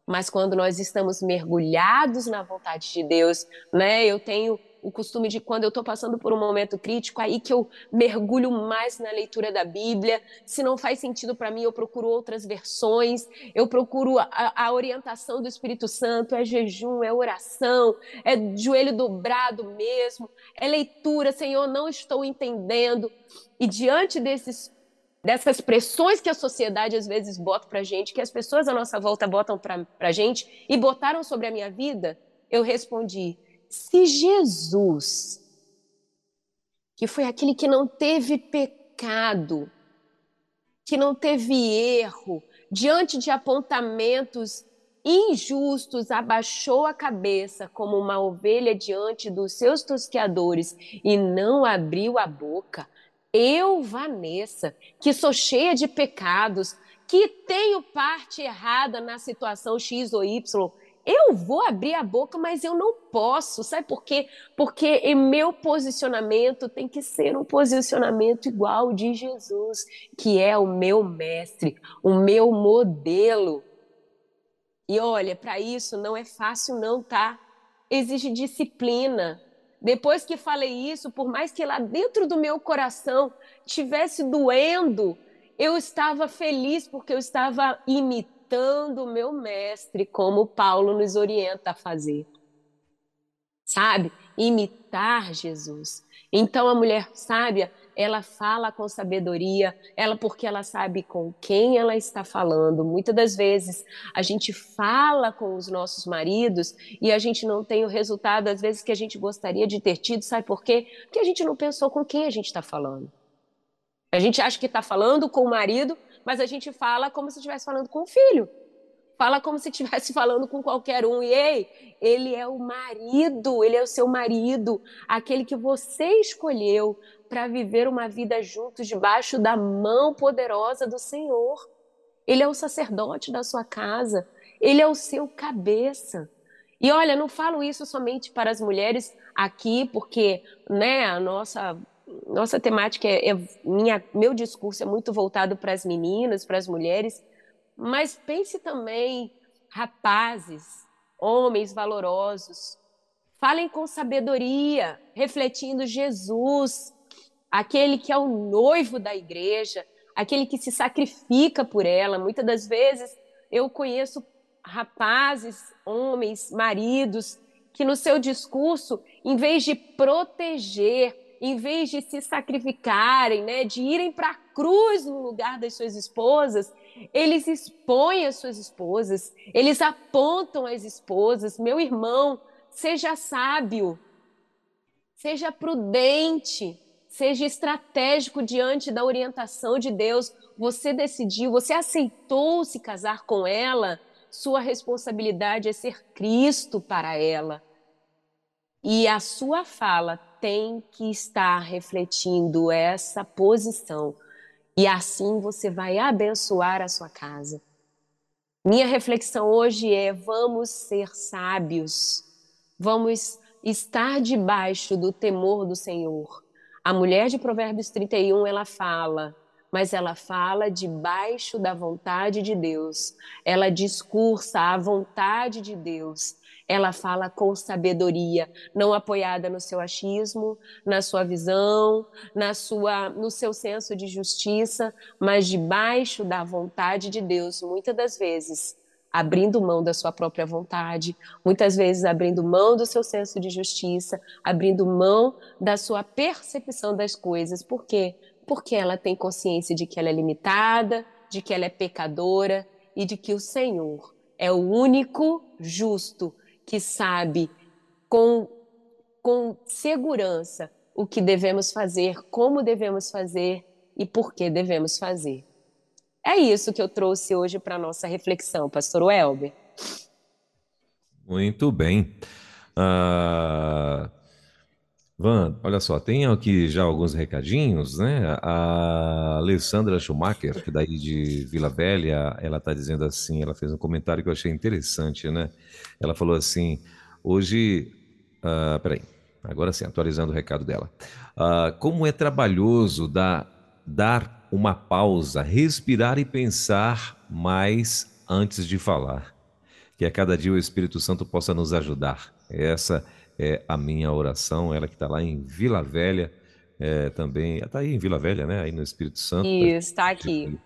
C: Mas quando nós estamos mergulhados na vontade de Deus, né? Eu tenho o costume de quando eu estou passando por um momento crítico, aí que eu mergulho mais na leitura da Bíblia. Se não faz sentido para mim, eu procuro outras versões, eu procuro a, a, orientação do Espírito Santo, é jejum, é oração, é joelho dobrado mesmo, é leitura, Senhor, não estou entendendo. E diante desses dessas pressões que a sociedade às vezes bota para gente, que as pessoas à nossa volta botam para a gente e botaram sobre a minha vida, eu respondi: se Jesus, que foi aquele que não teve pecado, que não teve erro, diante de apontamentos injustos, abaixou a cabeça como uma ovelha diante dos seus tosqueadores e não abriu a boca. Eu, Vanessa, que sou cheia de pecados, que tenho parte errada na situação X ou Y, eu vou abrir a boca, mas eu não posso. Sabe por quê? Porque meu posicionamento tem que ser um posicionamento igual de Jesus, que é o meu mestre, o meu modelo. E olha, para isso não é fácil não, tá? Exige disciplina. Depois que falei isso, por mais que lá dentro do meu coração tivesse doendo, eu estava feliz porque eu estava imitando imitando o meu mestre, como Paulo nos orienta a fazer. Sabe? Imitar Jesus. Então a mulher sábia, ela fala com sabedoria, ela porque ela sabe com quem ela está falando. Muitas das vezes a gente fala com os nossos maridos e a gente não tem o resultado às vezes que a gente gostaria de ter tido, sabe por quê? Porque a gente não pensou com quem a gente está falando. A gente acha que está falando com o marido, mas a gente fala como se estivesse falando com o filho. Fala como se estivesse falando com qualquer um. E ei, ele é o marido, ele é o seu marido, aquele que você escolheu para viver uma vida juntos debaixo da mão poderosa do Senhor. Ele é o sacerdote da sua casa, ele é o seu cabeça. E olha, não falo isso somente para as mulheres aqui, porque né, a nossa nossa temática é, é minha, meu discurso é muito voltado para as meninas, para as mulheres, mas pense também rapazes, homens valorosos, falem com sabedoria, refletindo Jesus, aquele que é o noivo da igreja, aquele que se sacrifica por ela. Muitas das vezes eu conheço rapazes, homens, maridos que no seu discurso, em vez de proteger, em vez de se sacrificarem, né, de irem para a cruz no lugar das suas esposas, eles expõem as suas esposas, eles apontam as esposas. Meu irmão, seja sábio, seja prudente, seja estratégico diante da orientação de Deus. Você decidiu, você aceitou se casar com ela, sua responsabilidade é ser Cristo para ela. E a sua fala tem que estar refletindo essa posição. E assim você vai abençoar a sua casa. Minha reflexão hoje é: vamos ser sábios, vamos estar debaixo do temor do Senhor. A mulher de Provérbios 31, ela fala, mas ela fala debaixo da vontade de Deus. Ela discursa a vontade de Deus ela fala com sabedoria, não apoiada no seu achismo, na sua visão, na sua, no seu senso de justiça, mas debaixo da vontade de Deus, muitas das vezes abrindo mão da sua própria vontade, muitas vezes abrindo mão do seu senso de justiça, abrindo mão da sua percepção das coisas. Por quê? Porque ela tem consciência de que ela é limitada, de que ela é pecadora e de que o Senhor é o único justo que sabe com, com segurança o que devemos fazer, como devemos fazer e por que devemos fazer. É isso que eu trouxe hoje para a nossa reflexão, Pastor Welber.
D: Muito bem. Uh, Van, olha só, tem aqui já alguns recadinhos, né? A Alessandra Schumacher, que daí de Vila Velha, ela está dizendo assim, ela fez um comentário que eu achei interessante, né? Ela falou assim, hoje, uh, peraí, agora sim, atualizando o recado dela. Uh, como é trabalhoso dar, dar uma pausa, respirar e pensar mais antes de falar. Que a cada dia o Espírito Santo possa nos ajudar. Essa
B: é a minha oração. Ela que está lá em Vila Velha, é, também. Está aí em Vila Velha, né? Aí no Espírito Santo.
C: Isso, está aqui.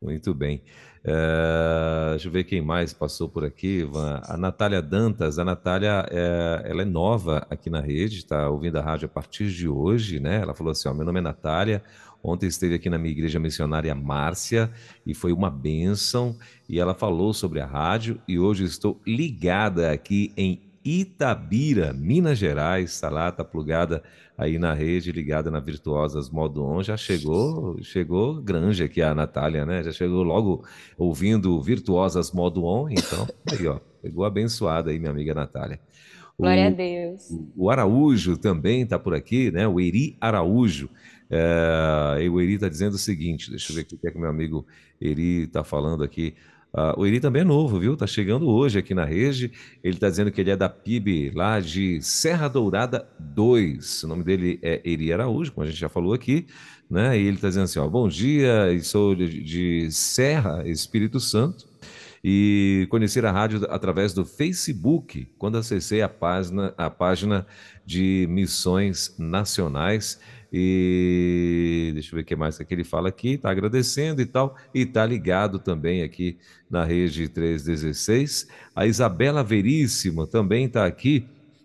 B: Muito bem. É, deixa eu ver quem mais passou por aqui. A Natália Dantas. A Natália, é, ela é nova aqui na rede, está ouvindo a rádio a partir de hoje, né? Ela falou assim: ó, meu nome é Natália. Ontem esteve aqui na minha igreja missionária Márcia e foi uma bênção. E ela falou sobre a rádio e hoje estou ligada aqui em Itabira, Minas Gerais, está lá, está plugada aí na rede, ligada na Virtuosas Modo On, já chegou, chegou grande aqui a Natália, né? Já chegou logo ouvindo Virtuosas Modo On, então, aí ó, pegou abençoada aí minha amiga Natália.
C: Glória a Deus.
B: O, o Araújo também está por aqui, né? O Eri Araújo. É, e o Eri está dizendo o seguinte: deixa eu ver o que é que meu amigo Eri está falando aqui. Uh, o Eri também é novo, viu? Tá chegando hoje aqui na rede. Ele está dizendo que ele é da PIB lá de Serra Dourada 2. O nome dele é Eri Araújo, como a gente já falou aqui, né? E ele está dizendo assim: ó, bom dia, sou de, de Serra, Espírito Santo. E conhecer a rádio através do Facebook, quando acessei a página, a página de missões nacionais e deixa eu ver o que mais que ele fala aqui. Está agradecendo e tal. E está ligado também aqui na rede 316. A Isabela Veríssima também está aqui.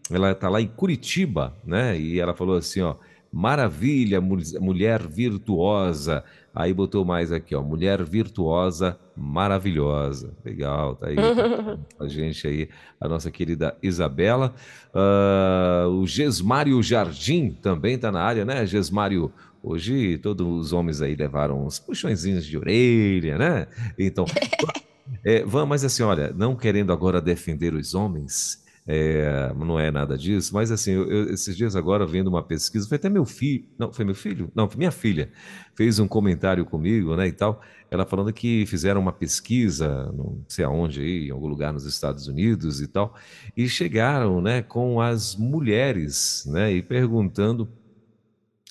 B: Ela está lá em Curitiba, né? E ela falou assim: ó, maravilha, mulher virtuosa. Aí botou mais aqui, ó, mulher virtuosa, maravilhosa. Legal, tá aí a gente aí, a nossa querida Isabela. Uh, o Gesmário Jardim também tá na área, né, Gesmário? Hoje todos os homens aí levaram uns puxõezinhos de orelha, né? Então, é, vamos, mas assim, olha, não querendo agora defender os homens, é, não é nada disso, mas assim, eu, eu, esses dias agora vendo uma pesquisa, foi até meu filho, não, foi meu filho? Não, minha filha, fez um comentário comigo, né, e tal, ela falando que fizeram uma pesquisa, não sei aonde aí, em algum lugar nos Estados Unidos e tal, e chegaram, né, com as mulheres, né, e perguntando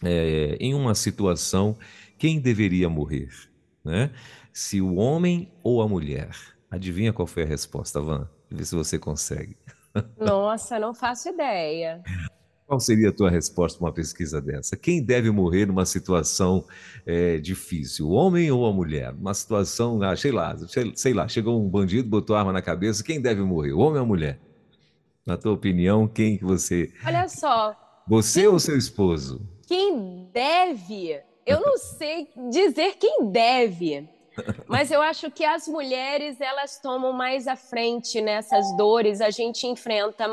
B: é, em uma situação quem deveria morrer, né, se o homem ou a mulher. Adivinha qual foi a resposta, Van? Vê se você consegue.
C: Nossa, não faço ideia.
B: Qual seria a tua resposta para uma pesquisa dessa? Quem deve morrer numa situação é, difícil, o homem ou a mulher? Uma situação, ah, sei lá, sei, sei, lá, chegou um bandido, botou arma na cabeça, quem deve morrer, o homem ou a mulher? Na tua opinião, quem que você...
C: Olha só...
B: Você quem, ou seu esposo?
C: Quem deve? Eu não sei dizer quem deve, mas eu acho que as mulheres elas tomam mais à frente nessas dores. A gente enfrenta,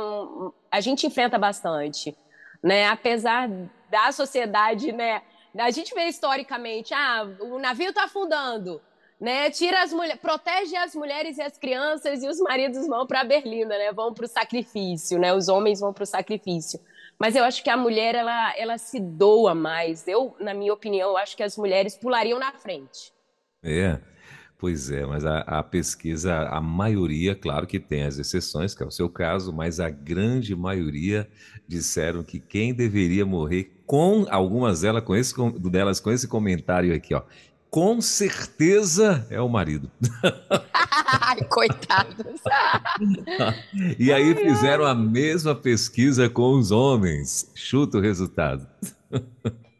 C: a gente enfrenta bastante, né? Apesar da sociedade, né? A gente vê historicamente, ah, o navio está afundando, né? Tira as mulheres, protege as mulheres e as crianças e os maridos vão para a berlina, né? Vão para o sacrifício, né? Os homens vão para o sacrifício. Mas eu acho que a mulher ela, ela se doa mais. Eu, na minha opinião, acho que as mulheres pulariam na frente.
B: É, pois é, mas a, a pesquisa, a maioria, claro que tem as exceções, que é o seu caso, mas a grande maioria disseram que quem deveria morrer, com algumas delas com esse, delas com esse comentário aqui, ó, com certeza é o marido.
C: Ai, coitados.
B: e aí fizeram a mesma pesquisa com os homens. Chuta o resultado.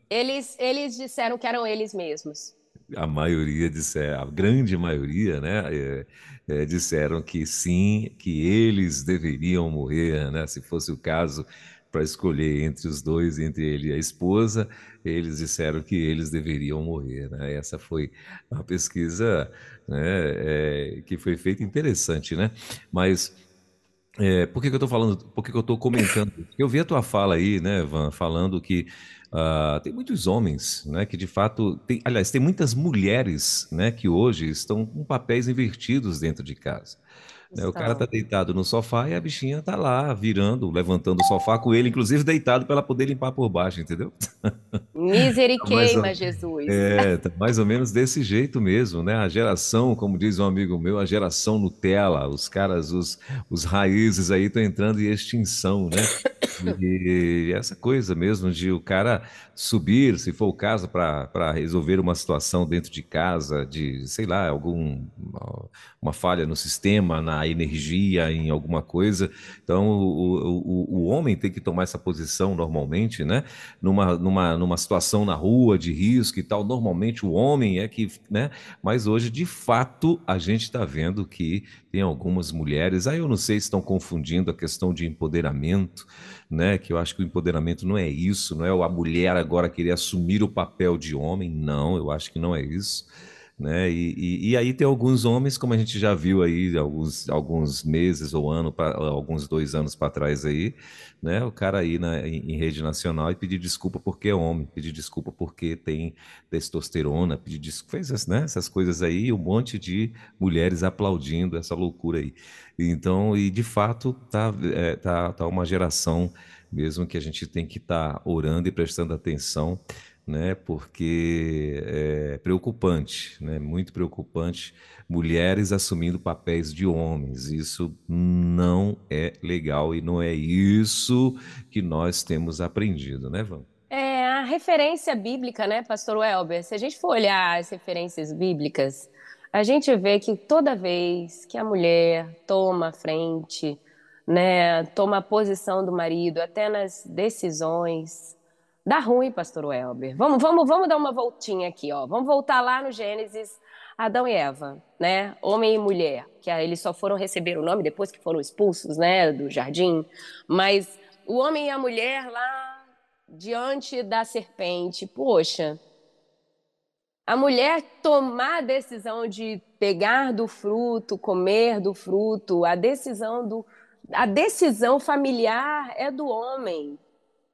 C: Eles, eles disseram que eram eles mesmos
B: a maioria disseram, a grande maioria, né, é, é, disseram que sim, que eles deveriam morrer, né, se fosse o caso para escolher entre os dois, entre ele e a esposa, eles disseram que eles deveriam morrer. Né? Essa foi uma pesquisa né, é, que foi feita interessante, né? Mas é, por que, que eu estou falando? Por que, que eu estou comentando? Eu vi a tua fala aí, né, Van, falando que Uh, tem muitos homens, né, que de fato, tem, aliás, tem muitas mulheres, né, que hoje estão com papéis invertidos dentro de casa. Né, o cara tá deitado no sofá e a bichinha tá lá virando, levantando o sofá com ele, inclusive deitado para ela poder limpar por baixo, entendeu?
C: Miseriqueima, tá Jesus.
B: É, tá mais ou menos desse jeito mesmo, né? A geração, como diz um amigo meu, a geração Nutella, os caras, os, os raízes aí estão entrando em extinção, né? E essa coisa mesmo de o cara subir, se for o caso, para resolver uma situação dentro de casa, de, sei lá, algum uma falha no sistema, na energia, em alguma coisa. Então, o, o, o homem tem que tomar essa posição normalmente, né? Numa, numa, numa situação na rua de risco e tal, normalmente o homem é que, né? Mas hoje, de fato, a gente está vendo que tem algumas mulheres, aí eu não sei se estão confundindo a questão de empoderamento, né? Que eu acho que o empoderamento não é isso, não é a mulher agora querer assumir o papel de homem, não, eu acho que não é isso né? E, e, e, aí tem alguns homens, como a gente já viu aí alguns, alguns meses ou ano, pra, alguns dois anos para trás aí, né? O cara aí na, em, em, rede nacional e pedir desculpa porque é homem, pedir desculpa porque tem testosterona, pedir desculpa, fez né? essas coisas aí, um monte de mulheres aplaudindo essa loucura aí. Então, e de fato tá, é, tá, tá uma geração mesmo que a gente tem que estar tá orando e prestando atenção né? Porque é preocupante, né? Muito preocupante mulheres assumindo papéis de homens. Isso não é legal e não é isso que nós temos aprendido, né, Van?
C: É a referência bíblica, né, Pastor Welber? Se a gente for olhar as referências bíblicas, a gente vê que toda vez que a mulher toma frente, né, toma a posição do marido, até nas decisões, Dá ruim, pastor Welber. Vamos, vamos, vamos dar uma voltinha aqui, ó. Vamos voltar lá no Gênesis, Adão e Eva, né? Homem e mulher, que eles só foram receber o nome depois que foram expulsos, né, do jardim. Mas o homem e a mulher lá diante da serpente, poxa, a mulher tomar a decisão de pegar do fruto, comer do fruto, a decisão do a decisão familiar é do homem.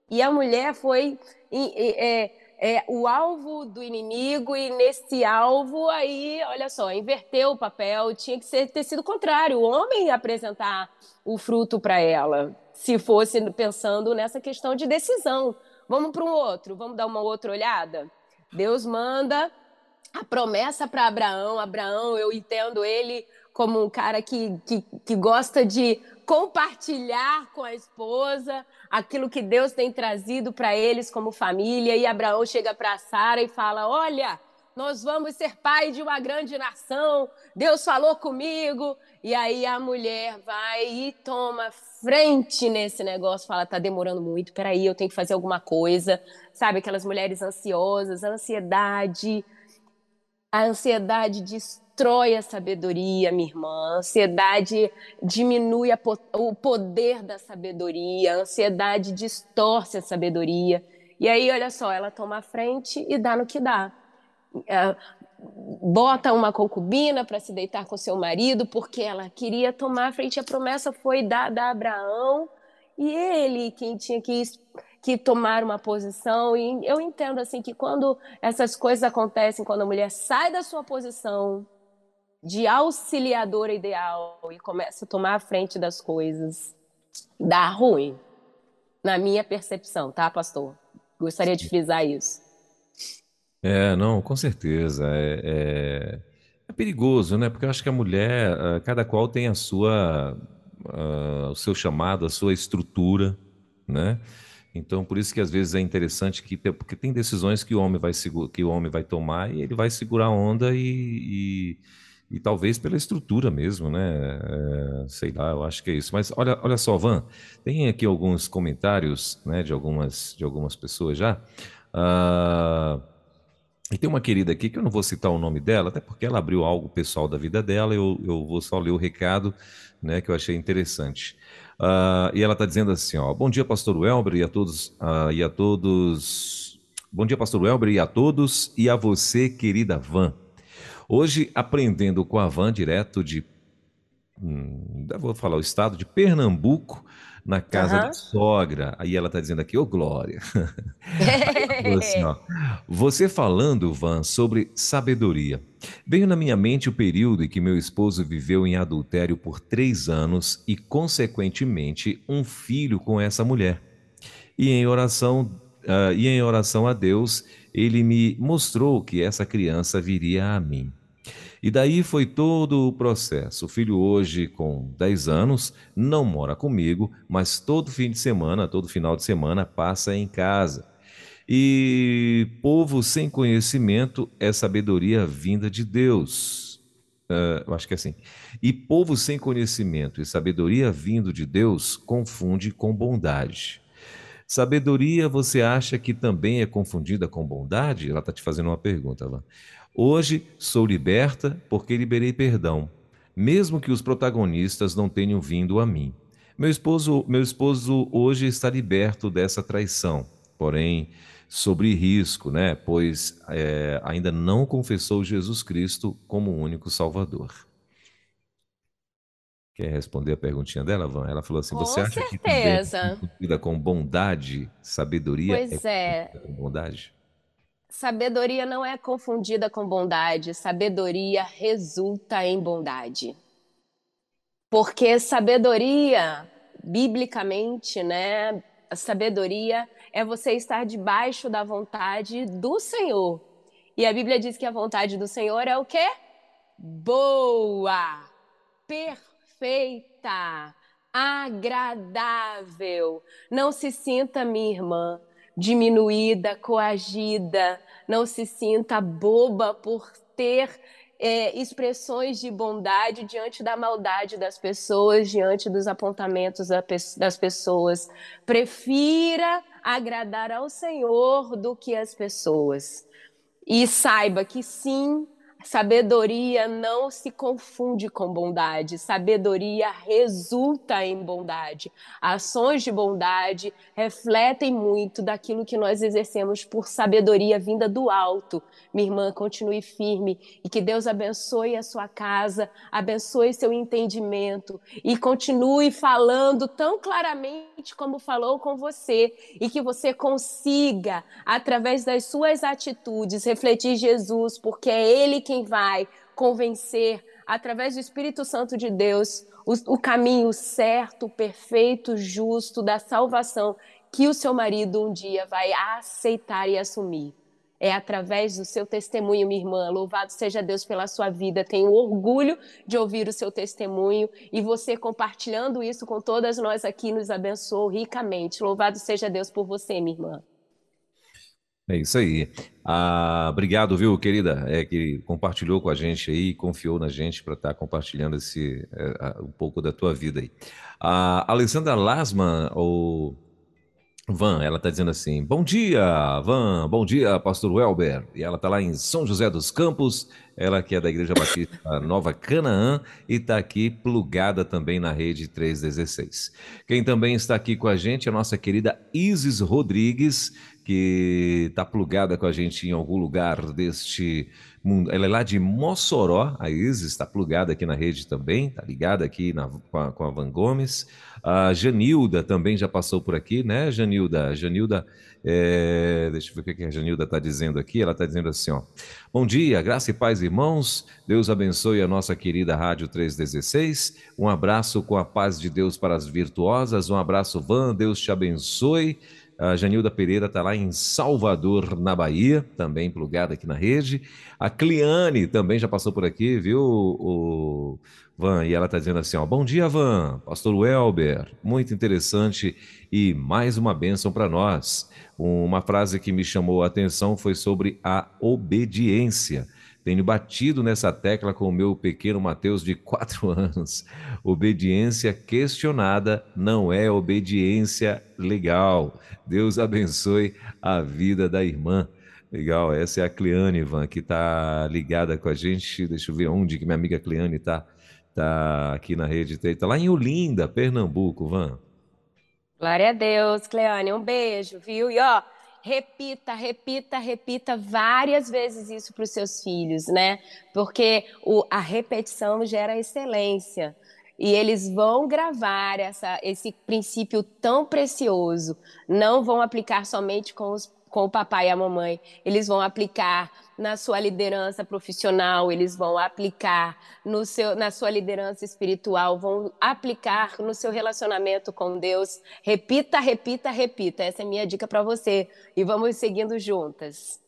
C: E a mulher foi é, é, o alvo do inimigo, e nesse alvo aí, olha só, inverteu o papel, tinha que ser, ter sido o contrário, o homem apresentar o fruto para ela, se fosse pensando nessa questão de decisão. Vamos para um outro, vamos dar uma outra olhada? Deus manda a promessa para Abraão. Abraão, eu entendo ele como um cara que, que, que gosta de compartilhar com a esposa aquilo que Deus tem trazido para eles como família. E Abraão chega para Sara e fala: Olha, nós vamos ser pai de uma grande nação. Deus falou comigo. E aí a mulher vai e toma frente nesse negócio, fala: tá demorando muito, peraí, eu tenho que fazer alguma coisa. Sabe, aquelas mulheres ansiosas, a ansiedade. A ansiedade diz destrói a sabedoria, minha irmã. A ansiedade diminui a, o poder da sabedoria, a ansiedade distorce a sabedoria. E aí, olha só, ela toma a frente e dá no que dá. É, bota uma concubina para se deitar com seu marido, porque ela queria tomar a frente. A promessa foi dada a Abraão e ele quem tinha que que tomar uma posição e eu entendo assim que quando essas coisas acontecem, quando a mulher sai da sua posição, de auxiliadora ideal e começa a tomar a frente das coisas, dá ruim. Na minha percepção, tá, pastor? Gostaria de frisar isso.
B: É, não, com certeza. É, é, é perigoso, né? Porque eu acho que a mulher, ah, cada qual tem a sua, uh, o seu chamado, a sua estrutura, né? Então, por isso que às vezes é interessante que porque tem decisões que o homem vai que o homem vai tomar e ele vai segurar a onda e, e e talvez pela estrutura mesmo, né? É, sei lá, eu acho que é isso. Mas olha, olha só, Van, tem aqui alguns comentários, né, de algumas, de algumas pessoas já. Uh, e tem uma querida aqui que eu não vou citar o nome dela, até porque ela abriu algo pessoal da vida dela. Eu, eu vou só ler o recado, né, que eu achei interessante. Uh, e ela está dizendo assim, ó, bom dia, Pastor Welber e a todos uh, e a todos. Bom dia, Pastor Welber e a todos e a você, querida Van. Hoje, aprendendo com a Van, direto de. Hum, vou falar o estado de Pernambuco, na casa uhum. da sogra. Aí ela está dizendo aqui, ô oh, Glória. assim, ó, Você falando, Van, sobre sabedoria. Veio na minha mente o período em que meu esposo viveu em adultério por três anos e, consequentemente, um filho com essa mulher. E em oração, uh, e em oração a Deus, ele me mostrou que essa criança viria a mim. E daí foi todo o processo. O filho hoje, com 10 anos, não mora comigo, mas todo fim de semana, todo final de semana, passa em casa. E povo sem conhecimento é sabedoria vinda de Deus. Uh, eu acho que é assim. E povo sem conhecimento e sabedoria vindo de Deus confunde com bondade. Sabedoria você acha que também é confundida com bondade? Ela está te fazendo uma pergunta lá. Hoje sou liberta porque liberei perdão, mesmo que os protagonistas não tenham vindo a mim. Meu esposo, meu esposo hoje está liberto dessa traição, porém sobre risco, né? Pois é, ainda não confessou Jesus Cristo como o único Salvador. Quer responder a perguntinha dela, Van? Ela falou assim:
C: Com
B: você acha
C: certeza.
B: que é com bondade, sabedoria
C: pois é,
B: é com bondade?
C: Sabedoria não é confundida com bondade, sabedoria resulta em bondade. Porque sabedoria, biblicamente, né? A sabedoria é você estar debaixo da vontade do Senhor. E a Bíblia diz que a vontade do Senhor é o quê? Boa, perfeita, agradável. Não se sinta, minha irmã, diminuída, coagida, não se sinta boba por ter é, expressões de bondade diante da maldade das pessoas, diante dos apontamentos das pessoas. Prefira agradar ao Senhor do que as pessoas. E saiba que sim, Sabedoria não se confunde com bondade, sabedoria resulta em bondade. Ações de bondade refletem muito daquilo que nós exercemos por sabedoria vinda do alto. Minha irmã, continue firme e que Deus abençoe a sua casa, abençoe seu entendimento e continue falando tão claramente como falou com você e que você consiga, através das suas atitudes, refletir Jesus, porque é Ele quem vai convencer, através do Espírito Santo de Deus, o, o caminho certo, perfeito, justo da salvação que o seu marido um dia vai aceitar e assumir. É através do seu testemunho, minha irmã. Louvado seja Deus pela sua vida. Tenho orgulho de ouvir o seu testemunho e você compartilhando isso com todas nós aqui nos abençoou ricamente. Louvado seja Deus por você, minha irmã.
B: É isso aí. Ah, obrigado, viu, querida, é, que compartilhou com a gente aí, confiou na gente para estar tá compartilhando esse, é, um pouco da tua vida aí. A Alessandra Lasman, ou Van, ela está dizendo assim: Bom dia, Van, bom dia, Pastor Welber. E ela está lá em São José dos Campos, ela que é da Igreja Batista Nova Canaã e está aqui plugada também na rede 316. Quem também está aqui com a gente é a nossa querida Isis Rodrigues, que está plugada com a gente em algum lugar deste mundo. Ela é lá de Mossoró, a Isis está plugada aqui na rede também, está ligada aqui na, com, a, com a Van Gomes. A Janilda também já passou por aqui, né, Janilda? Janilda, é... deixa eu ver o que a Janilda está dizendo aqui. Ela está dizendo assim: ó, Bom dia, graça e paz, irmãos. Deus abençoe a nossa querida Rádio 316. Um abraço com a paz de Deus para as virtuosas. Um abraço, Van. Deus te abençoe. A Janilda Pereira está lá em Salvador, na Bahia, também plugada aqui na rede. A Cliane também já passou por aqui, viu, o Van? E ela está dizendo assim: ó, Bom dia, Van, Pastor Welber, muito interessante e mais uma bênção para nós. Uma frase que me chamou a atenção foi sobre a obediência. Tenho batido nessa tecla com o meu pequeno Mateus de quatro anos. Obediência questionada não é obediência legal. Deus abençoe a vida da irmã. Legal, essa é a Cleane, Ivan, que está ligada com a gente. Deixa eu ver onde que minha amiga Cleane está. Está aqui na rede. Está lá em Olinda, Pernambuco, Van.
C: Glória a Deus, Cleane. Um beijo, viu? E ó, repita, repita, repita várias vezes isso para os seus filhos, né? Porque o, a repetição gera excelência. E eles vão gravar essa, esse princípio tão precioso. Não vão aplicar somente com os com o papai e a mamãe, eles vão aplicar na sua liderança profissional, eles vão aplicar no seu, na sua liderança espiritual, vão aplicar no seu relacionamento com Deus. Repita, repita, repita. Essa é minha dica para você. E vamos seguindo juntas.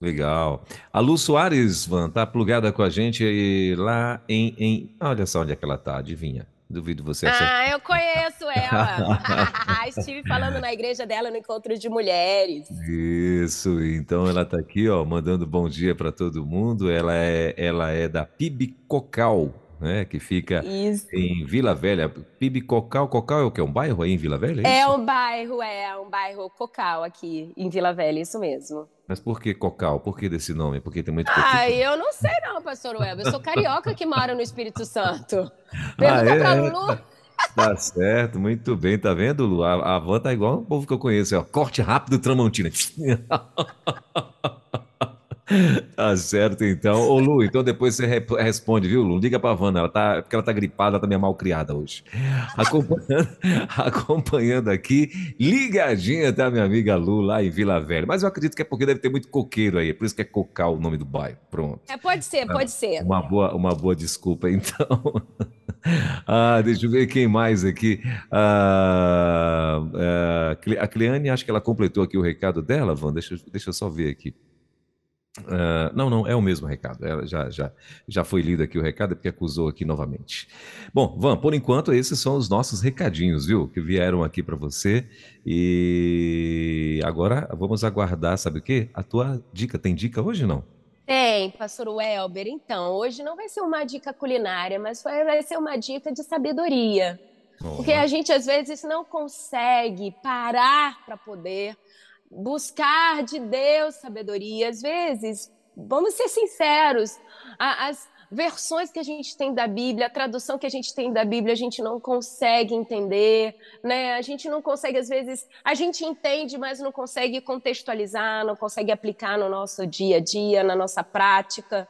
B: Legal. A Lu Soares, Van, tá plugada com a gente lá em, em... Olha só onde é que ela tá, adivinha. Duvido você
C: acertar. Ah, eu conheço ela. Estive falando na igreja dela no encontro de mulheres.
B: Isso, então ela está aqui, ó, mandando bom dia para todo mundo. Ela é, ela é da PIB Cocal, né? Que fica Isso. em Vila Velha. PIB Cocal, Cocal é o que? É um bairro aí em Vila Velha?
C: É, é um bairro, é um bairro Cocal aqui em Vila Velha, isso mesmo.
B: Mas por que Cocal? Por que desse nome? Porque tem muito
C: Ah, eu não sei não, pastor Web. Eu sou carioca que mora no Espírito Santo. Pergunta ah, é? pra Lulu.
B: Tá certo, muito bem, tá vendo, Lu? A, a van tá igual o povo que eu conheço, ó. Corte rápido, Tramontina. Tá certo, então. Ô, Lu, então depois você re responde, viu, Lu? Liga pra Vanna, ela tá, porque ela tá gripada, ela tá meio mal criada hoje. Acompanhando, acompanhando aqui, ligadinha, tá, minha amiga Lu, lá em Vila Velha. Mas eu acredito que é porque deve ter muito coqueiro aí, por isso que é Cocal o nome do bairro. Pronto.
C: É, pode ser, pode ah, ser.
B: Uma boa, uma boa desculpa, então. ah, deixa eu ver quem mais aqui. Ah, ah, a Cleane, acho que ela completou aqui o recado dela, Van. Deixa, deixa eu só ver aqui. Uh, não, não, é o mesmo recado. Ela já, já, já foi lido aqui o recado, é porque acusou aqui novamente. Bom, Van, por enquanto, esses são os nossos recadinhos, viu? Que vieram aqui para você. E agora vamos aguardar, sabe o quê? A tua dica. Tem dica hoje não?
C: Tem, pastor Welber. Então, hoje não vai ser uma dica culinária, mas vai ser uma dica de sabedoria. Oh. Porque a gente às vezes não consegue parar para poder buscar de Deus sabedoria. Às vezes, vamos ser sinceros, as versões que a gente tem da Bíblia, a tradução que a gente tem da Bíblia, a gente não consegue entender, né? A gente não consegue, às vezes, a gente entende, mas não consegue contextualizar, não consegue aplicar no nosso dia a dia, na nossa prática.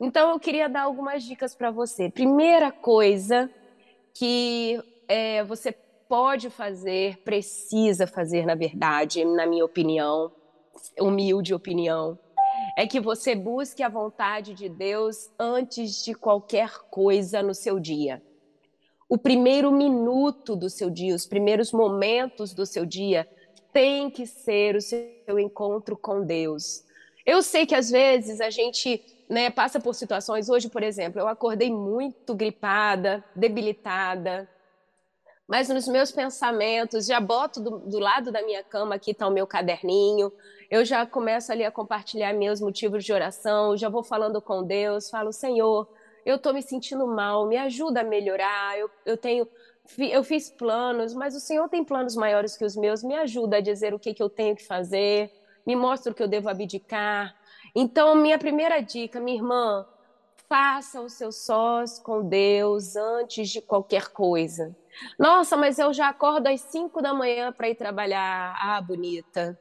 C: Então, eu queria dar algumas dicas para você. Primeira coisa que é, você pode fazer, precisa fazer, na verdade, na minha opinião, humilde opinião, é que você busque a vontade de Deus antes de qualquer coisa no seu dia. O primeiro minuto do seu dia, os primeiros momentos do seu dia, tem que ser o seu encontro com Deus. Eu sei que às vezes a gente né, passa por situações. Hoje, por exemplo, eu acordei muito gripada, debilitada, mas nos meus pensamentos, já boto do, do lado da minha cama, aqui está o meu caderninho, eu já começo ali a compartilhar meus motivos de oração, já vou falando com Deus, falo, Senhor, eu estou me sentindo mal, me ajuda a melhorar, eu, eu tenho eu fiz planos, mas o Senhor tem planos maiores que os meus, me ajuda a dizer o que, que eu tenho que fazer, me mostra o que eu devo abdicar. Então, minha primeira dica, minha irmã, faça o seu sós com Deus antes de qualquer coisa. Nossa, mas eu já acordo às 5 da manhã para ir trabalhar. Ah, bonita.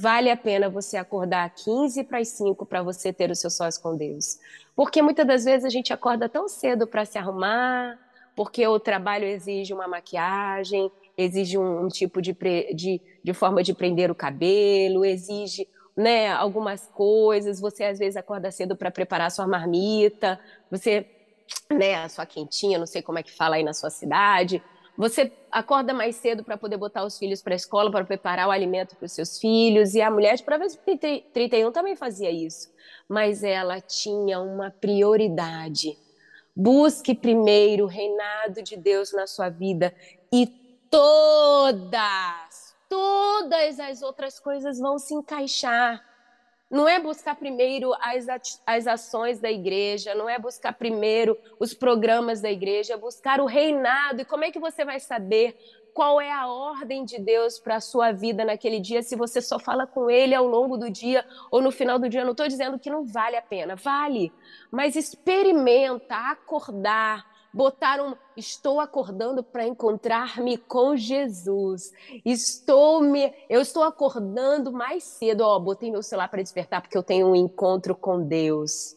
C: Vale a pena você acordar 15 para as 5 para você ter o seu sócio com Deus. Porque muitas das vezes a gente acorda tão cedo para se arrumar, porque o trabalho exige uma maquiagem, exige um, um tipo de, de, de forma de prender o cabelo, exige né, algumas coisas. Você às vezes acorda cedo para preparar sua marmita, você né, a sua quentinha, não sei como é que fala aí na sua cidade. Você acorda mais cedo para poder botar os filhos para a escola, para preparar o alimento para os seus filhos. E a mulher de Provérbios 31 também fazia isso. Mas ela tinha uma prioridade. Busque primeiro o reinado de Deus na sua vida e todas, todas as outras coisas vão se encaixar. Não é buscar primeiro as, as ações da igreja, não é buscar primeiro os programas da igreja, é buscar o reinado. E como é que você vai saber qual é a ordem de Deus para a sua vida naquele dia se você só fala com Ele ao longo do dia ou no final do dia? não estou dizendo que não vale a pena, vale, mas experimenta acordar botar um estou acordando para encontrar-me com Jesus. Estou me eu estou acordando mais cedo, ó, botei meu celular para despertar porque eu tenho um encontro com Deus.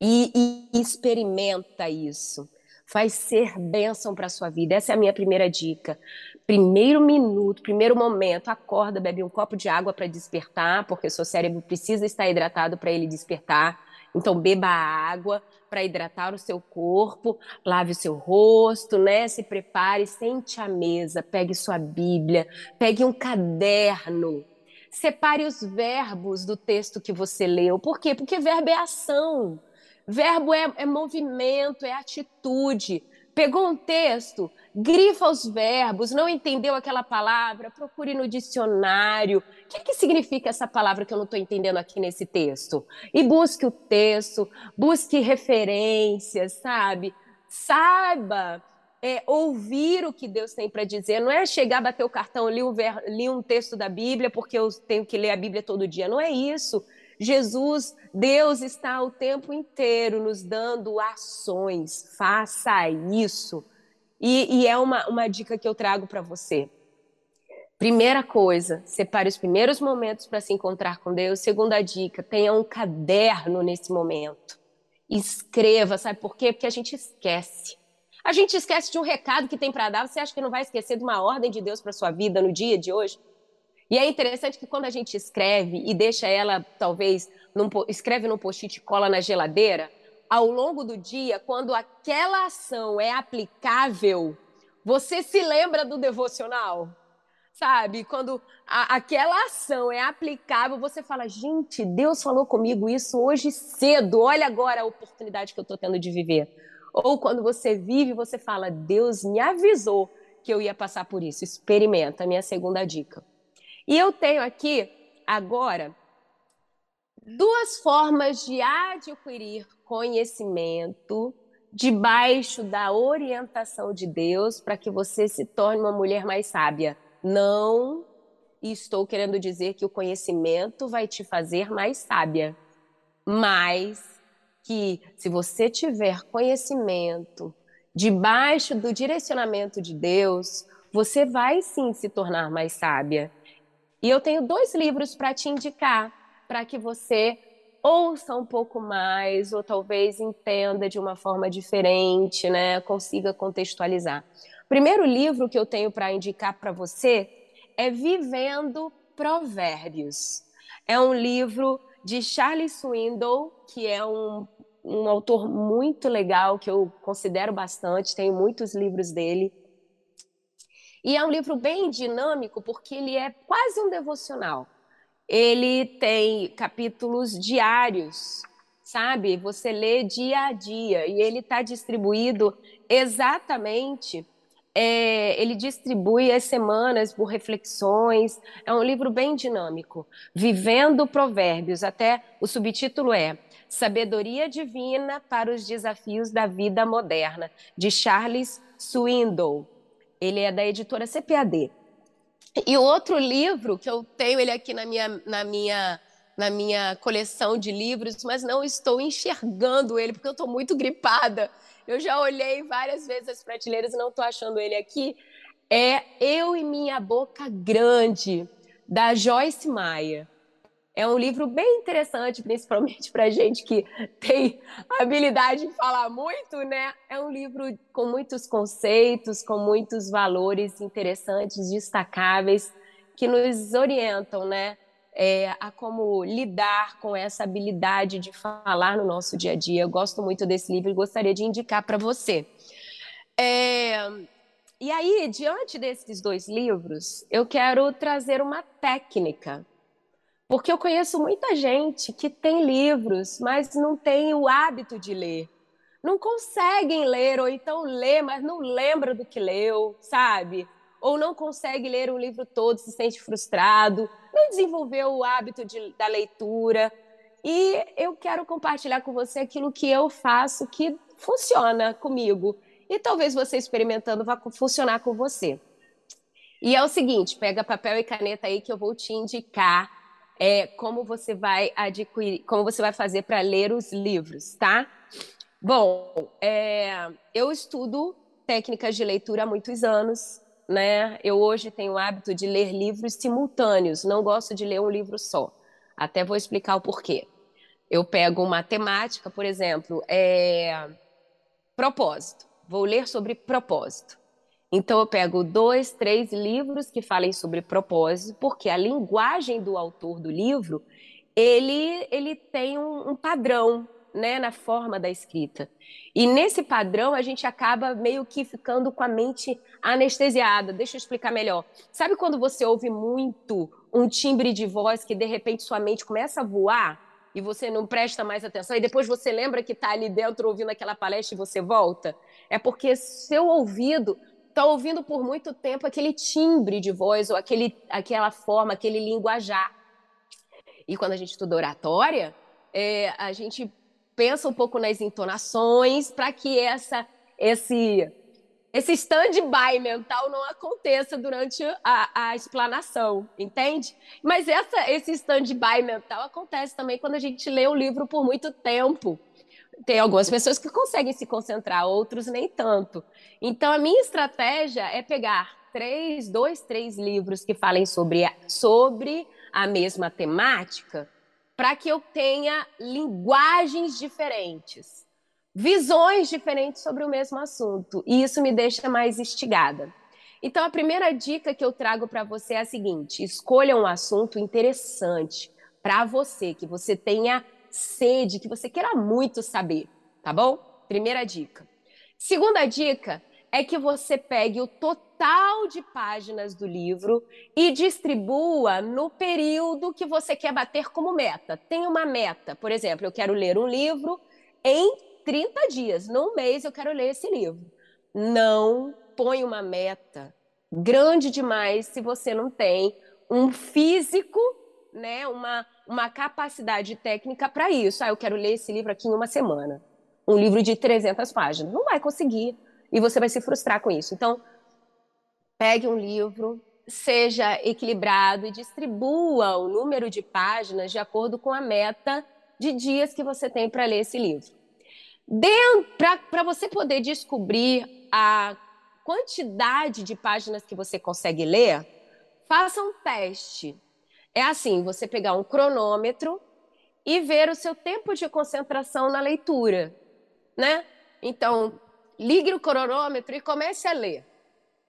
C: E, e experimenta isso. Faz ser bênção para sua vida. Essa é a minha primeira dica. Primeiro minuto, primeiro momento, acorda, bebe um copo de água para despertar, porque seu cérebro precisa estar hidratado para ele despertar. Então, beba água, para hidratar o seu corpo, lave o seu rosto, né? Se prepare, sente à mesa, pegue sua Bíblia, pegue um caderno. Separe os verbos do texto que você leu. Por quê? Porque verbo é ação. Verbo é, é movimento, é atitude. Pegou um texto, grifa os verbos, não entendeu aquela palavra, procure no dicionário. O que, que significa essa palavra que eu não estou entendendo aqui nesse texto? E busque o texto, busque referências, sabe? Saiba é, ouvir o que Deus tem para dizer. Não é chegar, bater o cartão, li ver, li um texto da Bíblia porque eu tenho que ler a Bíblia todo dia. Não é isso. Jesus, Deus está o tempo inteiro nos dando ações. Faça isso. E, e é uma, uma dica que eu trago para você. Primeira coisa, separe os primeiros momentos para se encontrar com Deus. Segunda dica, tenha um caderno nesse momento. Escreva, sabe por quê? Porque a gente esquece. A gente esquece de um recado que tem para dar. Você acha que não vai esquecer de uma ordem de Deus para sua vida no dia de hoje? E é interessante que quando a gente escreve e deixa ela, talvez, num, escreve num post-it e cola na geladeira, ao longo do dia, quando aquela ação é aplicável, você se lembra do devocional. Sabe? Quando a, aquela ação é aplicável, você fala: gente, Deus falou comigo isso hoje cedo, olha agora a oportunidade que eu estou tendo de viver. Ou quando você vive, você fala: Deus me avisou que eu ia passar por isso. Experimenta, minha segunda dica. E eu tenho aqui, agora, duas formas de adquirir conhecimento debaixo da orientação de Deus para que você se torne uma mulher mais sábia. Não estou querendo dizer que o conhecimento vai te fazer mais sábia, mas que se você tiver conhecimento debaixo do direcionamento de Deus, você vai sim se tornar mais sábia. E eu tenho dois livros para te indicar, para que você ouça um pouco mais, ou talvez entenda de uma forma diferente, né? Consiga contextualizar. O primeiro livro que eu tenho para indicar para você é Vivendo Provérbios. É um livro de Charles Swindoll, que é um, um autor muito legal, que eu considero bastante, tenho muitos livros dele. E é um livro bem dinâmico, porque ele é quase um devocional. Ele tem capítulos diários, sabe? Você lê dia a dia e ele está distribuído exatamente. É, ele distribui as semanas por reflexões. É um livro bem dinâmico. Vivendo Provérbios, até o subtítulo é Sabedoria Divina para os Desafios da Vida Moderna, de Charles Swindoll. Ele é da editora CPAD. E outro livro que eu tenho ele aqui na minha, na minha, na minha coleção de livros, mas não estou enxergando ele porque eu estou muito gripada. Eu já olhei várias vezes as prateleiras e não estou achando ele aqui. É Eu e Minha Boca Grande, da Joyce Maia. É um livro bem interessante, principalmente para gente que tem habilidade de falar muito, né? É um livro com muitos conceitos, com muitos valores interessantes, destacáveis, que nos orientam, né? É, a como lidar com essa habilidade de falar no nosso dia a dia. Eu gosto muito desse livro e gostaria de indicar para você. É, e aí, diante desses dois livros, eu quero trazer uma técnica porque eu conheço muita gente que tem livros, mas não tem o hábito de ler. Não conseguem ler, ou então lê, mas não lembra do que leu, sabe? Ou não consegue ler um livro todo, se sente frustrado, não desenvolveu o hábito de, da leitura. E eu quero compartilhar com você aquilo que eu faço que funciona comigo. E talvez você experimentando vá funcionar com você. E é o seguinte: pega papel e caneta aí que eu vou te indicar é, como você vai adquirir, como você vai fazer para ler os livros, tá? Bom, é, eu estudo técnicas de leitura há muitos anos, né? Eu hoje tenho o hábito de ler livros simultâneos, não gosto de ler um livro só. Até vou explicar o porquê. Eu pego uma temática, por exemplo, é... propósito. Vou ler sobre propósito. Então, eu pego dois, três livros que falem sobre propósito, porque a linguagem do autor do livro ele, ele tem um, um padrão né, na forma da escrita. E nesse padrão, a gente acaba meio que ficando com a mente anestesiada. Deixa eu explicar melhor. Sabe quando você ouve muito um timbre de voz que de repente sua mente começa a voar e você não presta mais atenção e depois você lembra que está ali dentro ouvindo aquela palestra e você volta? É porque seu ouvido está ouvindo por muito tempo aquele timbre de voz ou aquele, aquela forma, aquele linguajar. E quando a gente estuda oratória, é, a gente pensa um pouco nas entonações para que essa, esse, esse stand-by mental não aconteça durante a, a explanação, entende? Mas essa, esse stand-by mental acontece também quando a gente lê o livro por muito tempo. Tem algumas pessoas que conseguem se concentrar, outros nem tanto. Então, a minha estratégia é pegar três, dois, três livros que falem sobre a, sobre a mesma temática para que eu tenha linguagens diferentes, visões diferentes sobre o mesmo assunto. E isso me deixa mais instigada. Então, a primeira dica que eu trago para você é a seguinte: escolha um assunto interessante para você, que você tenha sede, que você queira muito saber, tá bom? Primeira dica. Segunda dica é que você pegue o total de páginas do livro e distribua no período que você quer bater como meta. Tem uma meta, por exemplo, eu quero ler um livro em 30 dias, num mês eu quero ler esse livro. Não põe uma meta grande demais se você não tem um físico, né, uma, uma capacidade técnica para isso. Ah, eu quero ler esse livro aqui em uma semana. Um livro de 300 páginas. Não vai conseguir e você vai se frustrar com isso. Então, pegue um livro, seja equilibrado e distribua o número de páginas de acordo com a meta de dias que você tem para ler esse livro. Para você poder descobrir a quantidade de páginas que você consegue ler, faça um teste. É assim, você pegar um cronômetro e ver o seu tempo de concentração na leitura, né? Então, ligue o cronômetro e comece a ler.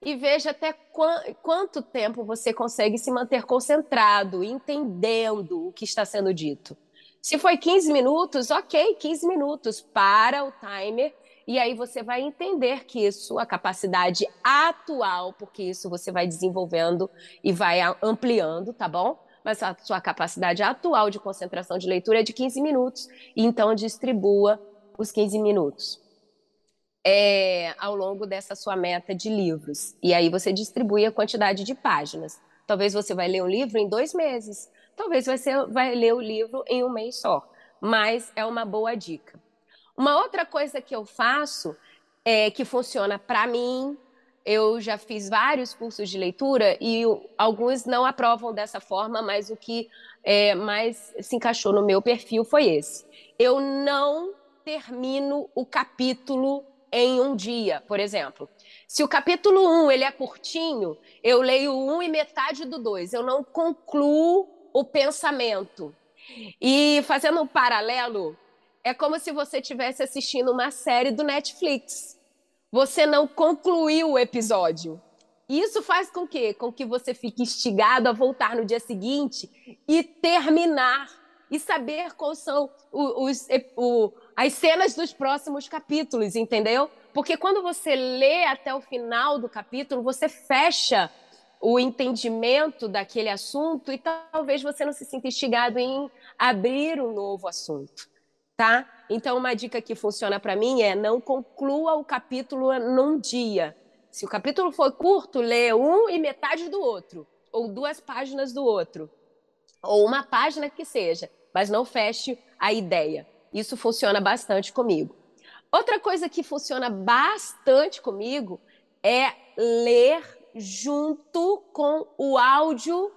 C: E veja até qu quanto tempo você consegue se manter concentrado, entendendo o que está sendo dito. Se foi 15 minutos, ok, 15 minutos, para o timer e aí você vai entender que isso, a capacidade atual, porque isso você vai desenvolvendo e vai ampliando, tá bom? Mas a sua capacidade atual de concentração de leitura é de 15 minutos, então distribua os 15 minutos é, ao longo dessa sua meta de livros. E aí você distribui a quantidade de páginas. Talvez você vai ler um livro em dois meses, talvez você vai ler o livro em um mês só, mas é uma boa dica. Uma outra coisa que eu faço, é, que funciona para mim, eu já fiz vários cursos de leitura e alguns não aprovam dessa forma, mas o que é, mais se encaixou no meu perfil foi esse. Eu não termino o capítulo em um dia, por exemplo. Se o capítulo 1 um, ele é curtinho, eu leio um e metade do dois. Eu não concluo o pensamento. E fazendo um paralelo, é como se você estivesse assistindo uma série do Netflix. Você não concluiu o episódio. Isso faz com que, com que você fique instigado a voltar no dia seguinte e terminar e saber quais são os, os, as cenas dos próximos capítulos, entendeu? Porque quando você lê até o final do capítulo, você fecha o entendimento daquele assunto e talvez você não se sinta instigado em abrir um novo assunto, tá? Então, uma dica que funciona para mim é não conclua o capítulo num dia. Se o capítulo for curto, lê um e metade do outro, ou duas páginas do outro, ou uma página que seja, mas não feche a ideia. Isso funciona bastante comigo. Outra coisa que funciona bastante comigo é ler junto com o áudio,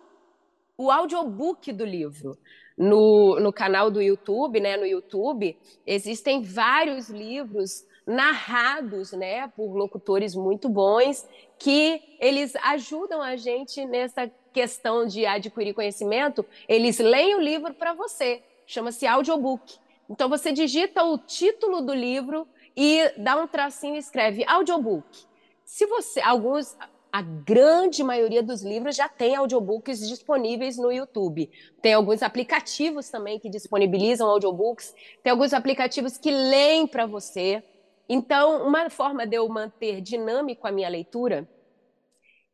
C: o audiobook do livro. No, no canal do YouTube, né, no YouTube, existem vários livros narrados, né, por locutores muito bons, que eles ajudam a gente nessa questão de adquirir conhecimento. Eles leem o livro para você, chama-se audiobook. Então você digita o título do livro e dá um tracinho e escreve audiobook. Se você alguns a grande maioria dos livros já tem audiobooks disponíveis no YouTube. Tem alguns aplicativos também que disponibilizam audiobooks, tem alguns aplicativos que leem para você. Então, uma forma de eu manter dinâmico a minha leitura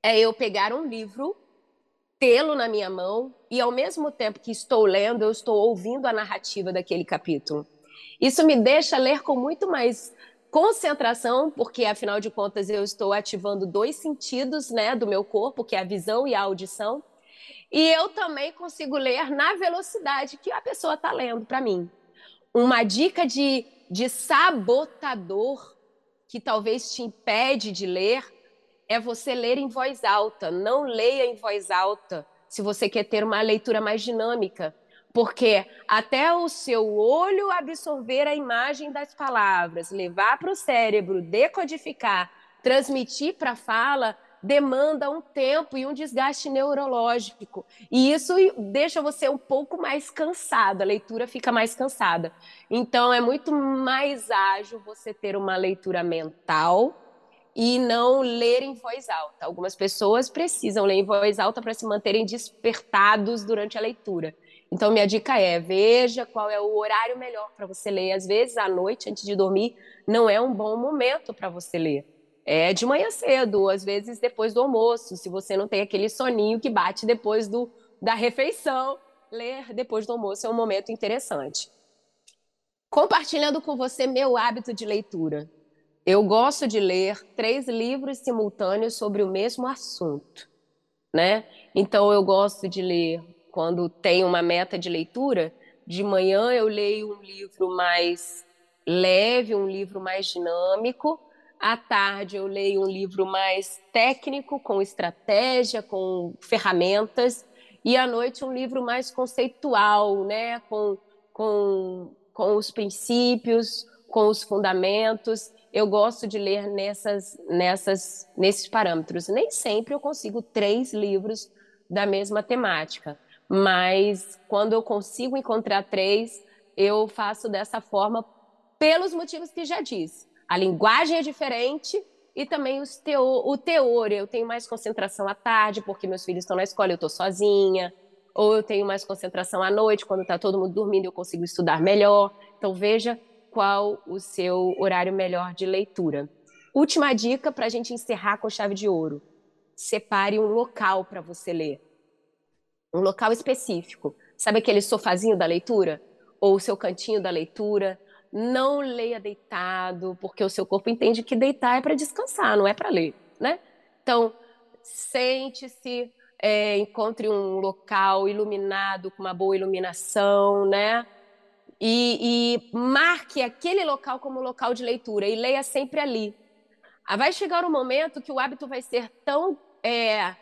C: é eu pegar um livro tê-lo na minha mão e, ao mesmo tempo que estou lendo, eu estou ouvindo a narrativa daquele capítulo. Isso me deixa ler com muito mais concentração, porque afinal de contas eu estou ativando dois sentidos, né, do meu corpo, que é a visão e a audição. E eu também consigo ler na velocidade que a pessoa está lendo para mim. Uma dica de, de sabotador que talvez te impede de ler é você ler em voz alta. Não leia em voz alta se você quer ter uma leitura mais dinâmica, porque até o seu olho absorver a imagem das palavras, levar para o cérebro, decodificar, transmitir para a fala, demanda um tempo e um desgaste neurológico. E isso deixa você um pouco mais cansado, a leitura fica mais cansada. Então, é muito mais ágil você ter uma leitura mental e não ler em voz alta. Algumas pessoas precisam ler em voz alta para se manterem despertados durante a leitura. Então, minha dica é: veja qual é o horário melhor para você ler. Às vezes, à noite, antes de dormir, não é um bom momento para você ler. É de manhã cedo, às vezes depois do almoço, se você não tem aquele soninho que bate depois do, da refeição, ler depois do almoço é um momento interessante. Compartilhando com você meu hábito de leitura. Eu gosto de ler três livros simultâneos sobre o mesmo assunto, né? Então eu gosto de ler quando tenho uma meta de leitura. De manhã eu leio um livro mais leve, um livro mais dinâmico. À tarde eu leio um livro mais técnico, com estratégia, com ferramentas. E à noite um livro mais conceitual, né? Com, com, com os princípios, com os fundamentos eu gosto de ler nessas, nessas, nesses parâmetros. Nem sempre eu consigo três livros da mesma temática, mas quando eu consigo encontrar três, eu faço dessa forma pelos motivos que já disse. A linguagem é diferente e também os o teor. Eu tenho mais concentração à tarde, porque meus filhos estão na escola, eu estou sozinha. Ou eu tenho mais concentração à noite, quando está todo mundo dormindo, eu consigo estudar melhor. Então, veja qual o seu horário melhor de leitura. Última dica para a gente encerrar com chave de ouro: separe um local para você ler. Um local específico. Sabe aquele sofazinho da leitura? Ou o seu cantinho da leitura? Não leia deitado, porque o seu corpo entende que deitar é para descansar, não é para ler, né? Então, sente-se, é, encontre um local iluminado, com uma boa iluminação, né? e, e marque aquele local como local de leitura e leia sempre ali. Ah, vai chegar um momento que o hábito vai ser tão é,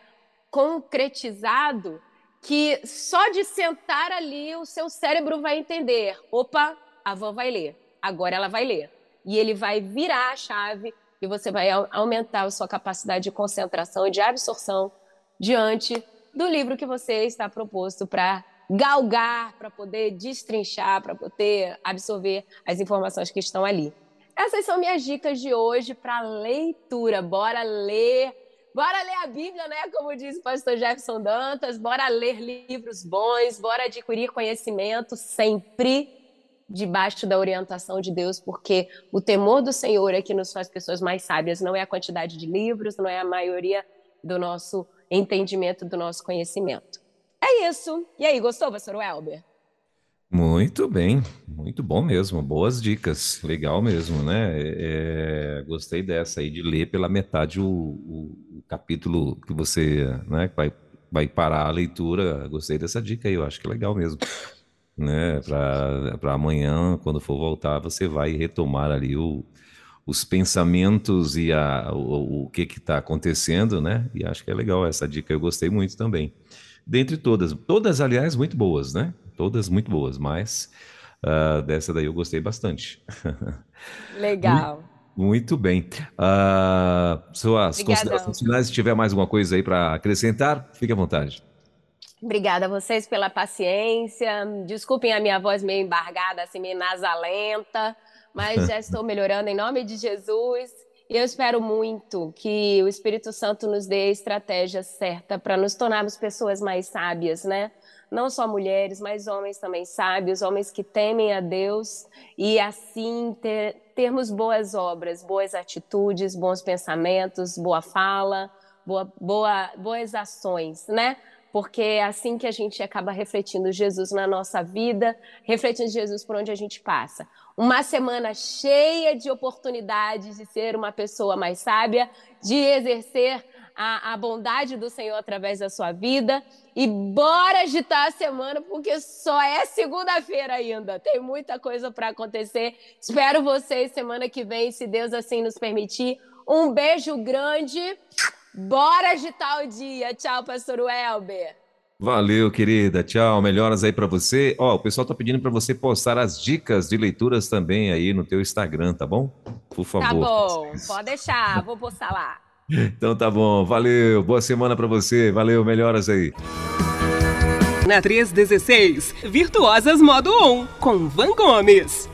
C: concretizado que só de sentar ali o seu cérebro vai entender: opa, a avó vai ler, agora ela vai ler. E ele vai virar a chave e você vai aumentar a sua capacidade de concentração e de absorção diante do livro que você está proposto para galgar, para poder destrinchar, para poder absorver as informações que estão ali. Essas são minhas dicas de hoje para leitura. Bora ler, bora ler a Bíblia, né? Como diz o pastor Jefferson Dantas, bora ler livros bons, bora adquirir conhecimento sempre debaixo da orientação de Deus, porque o temor do Senhor é que nos faz pessoas mais sábias, não é a quantidade de livros, não é a maioria do nosso entendimento, do nosso conhecimento. É isso. E aí, gostou, pastor Welber?
B: Muito bem, muito bom mesmo, boas dicas, legal mesmo, né? É, gostei dessa aí de ler pela metade o, o, o capítulo que você, né, vai, vai parar a leitura. Gostei dessa dica aí, eu acho que é legal mesmo, né? Para amanhã, quando for voltar, você vai retomar ali o, os pensamentos e a, o, o que está acontecendo, né? E acho que é legal essa dica, eu gostei muito também dentre todas. Todas, aliás, muito boas, né? Todas muito boas, mas uh, dessa daí eu gostei bastante.
C: Legal.
B: Muito, muito bem. Uh, suas Obrigadão. considerações finais, se tiver mais alguma coisa aí para acrescentar, fique à vontade.
C: Obrigada a vocês pela paciência. Desculpem a minha voz meio embargada, assim, meio nasalenta, mas já estou melhorando em nome de Jesus. E eu espero muito que o Espírito Santo nos dê a estratégia certa para nos tornarmos pessoas mais sábias, né? Não só mulheres, mas homens também sábios, homens que temem a Deus e assim ter, termos boas obras, boas atitudes, bons pensamentos, boa fala, boa, boa, boas ações, né? Porque é assim que a gente acaba refletindo Jesus na nossa vida, refletindo Jesus por onde a gente passa. Uma semana cheia de oportunidades de ser uma pessoa mais sábia, de exercer a, a bondade do Senhor através da sua vida. E bora agitar a semana, porque só é segunda-feira ainda. Tem muita coisa para acontecer. Espero vocês semana que vem, se Deus assim nos permitir. Um beijo grande. Bora agitar o dia. Tchau, pastor Welber.
B: Valeu, querida. Tchau. Melhoras aí para você. Ó, o pessoal tá pedindo para você postar as dicas de leituras também aí no teu Instagram, tá bom? Por favor. Tá
C: bom. Pode deixar. Vou postar lá.
B: Então tá bom. Valeu. Boa semana para você. Valeu. Melhoras aí.
A: Na 316, Virtuosas Modo On, com Van Gomes.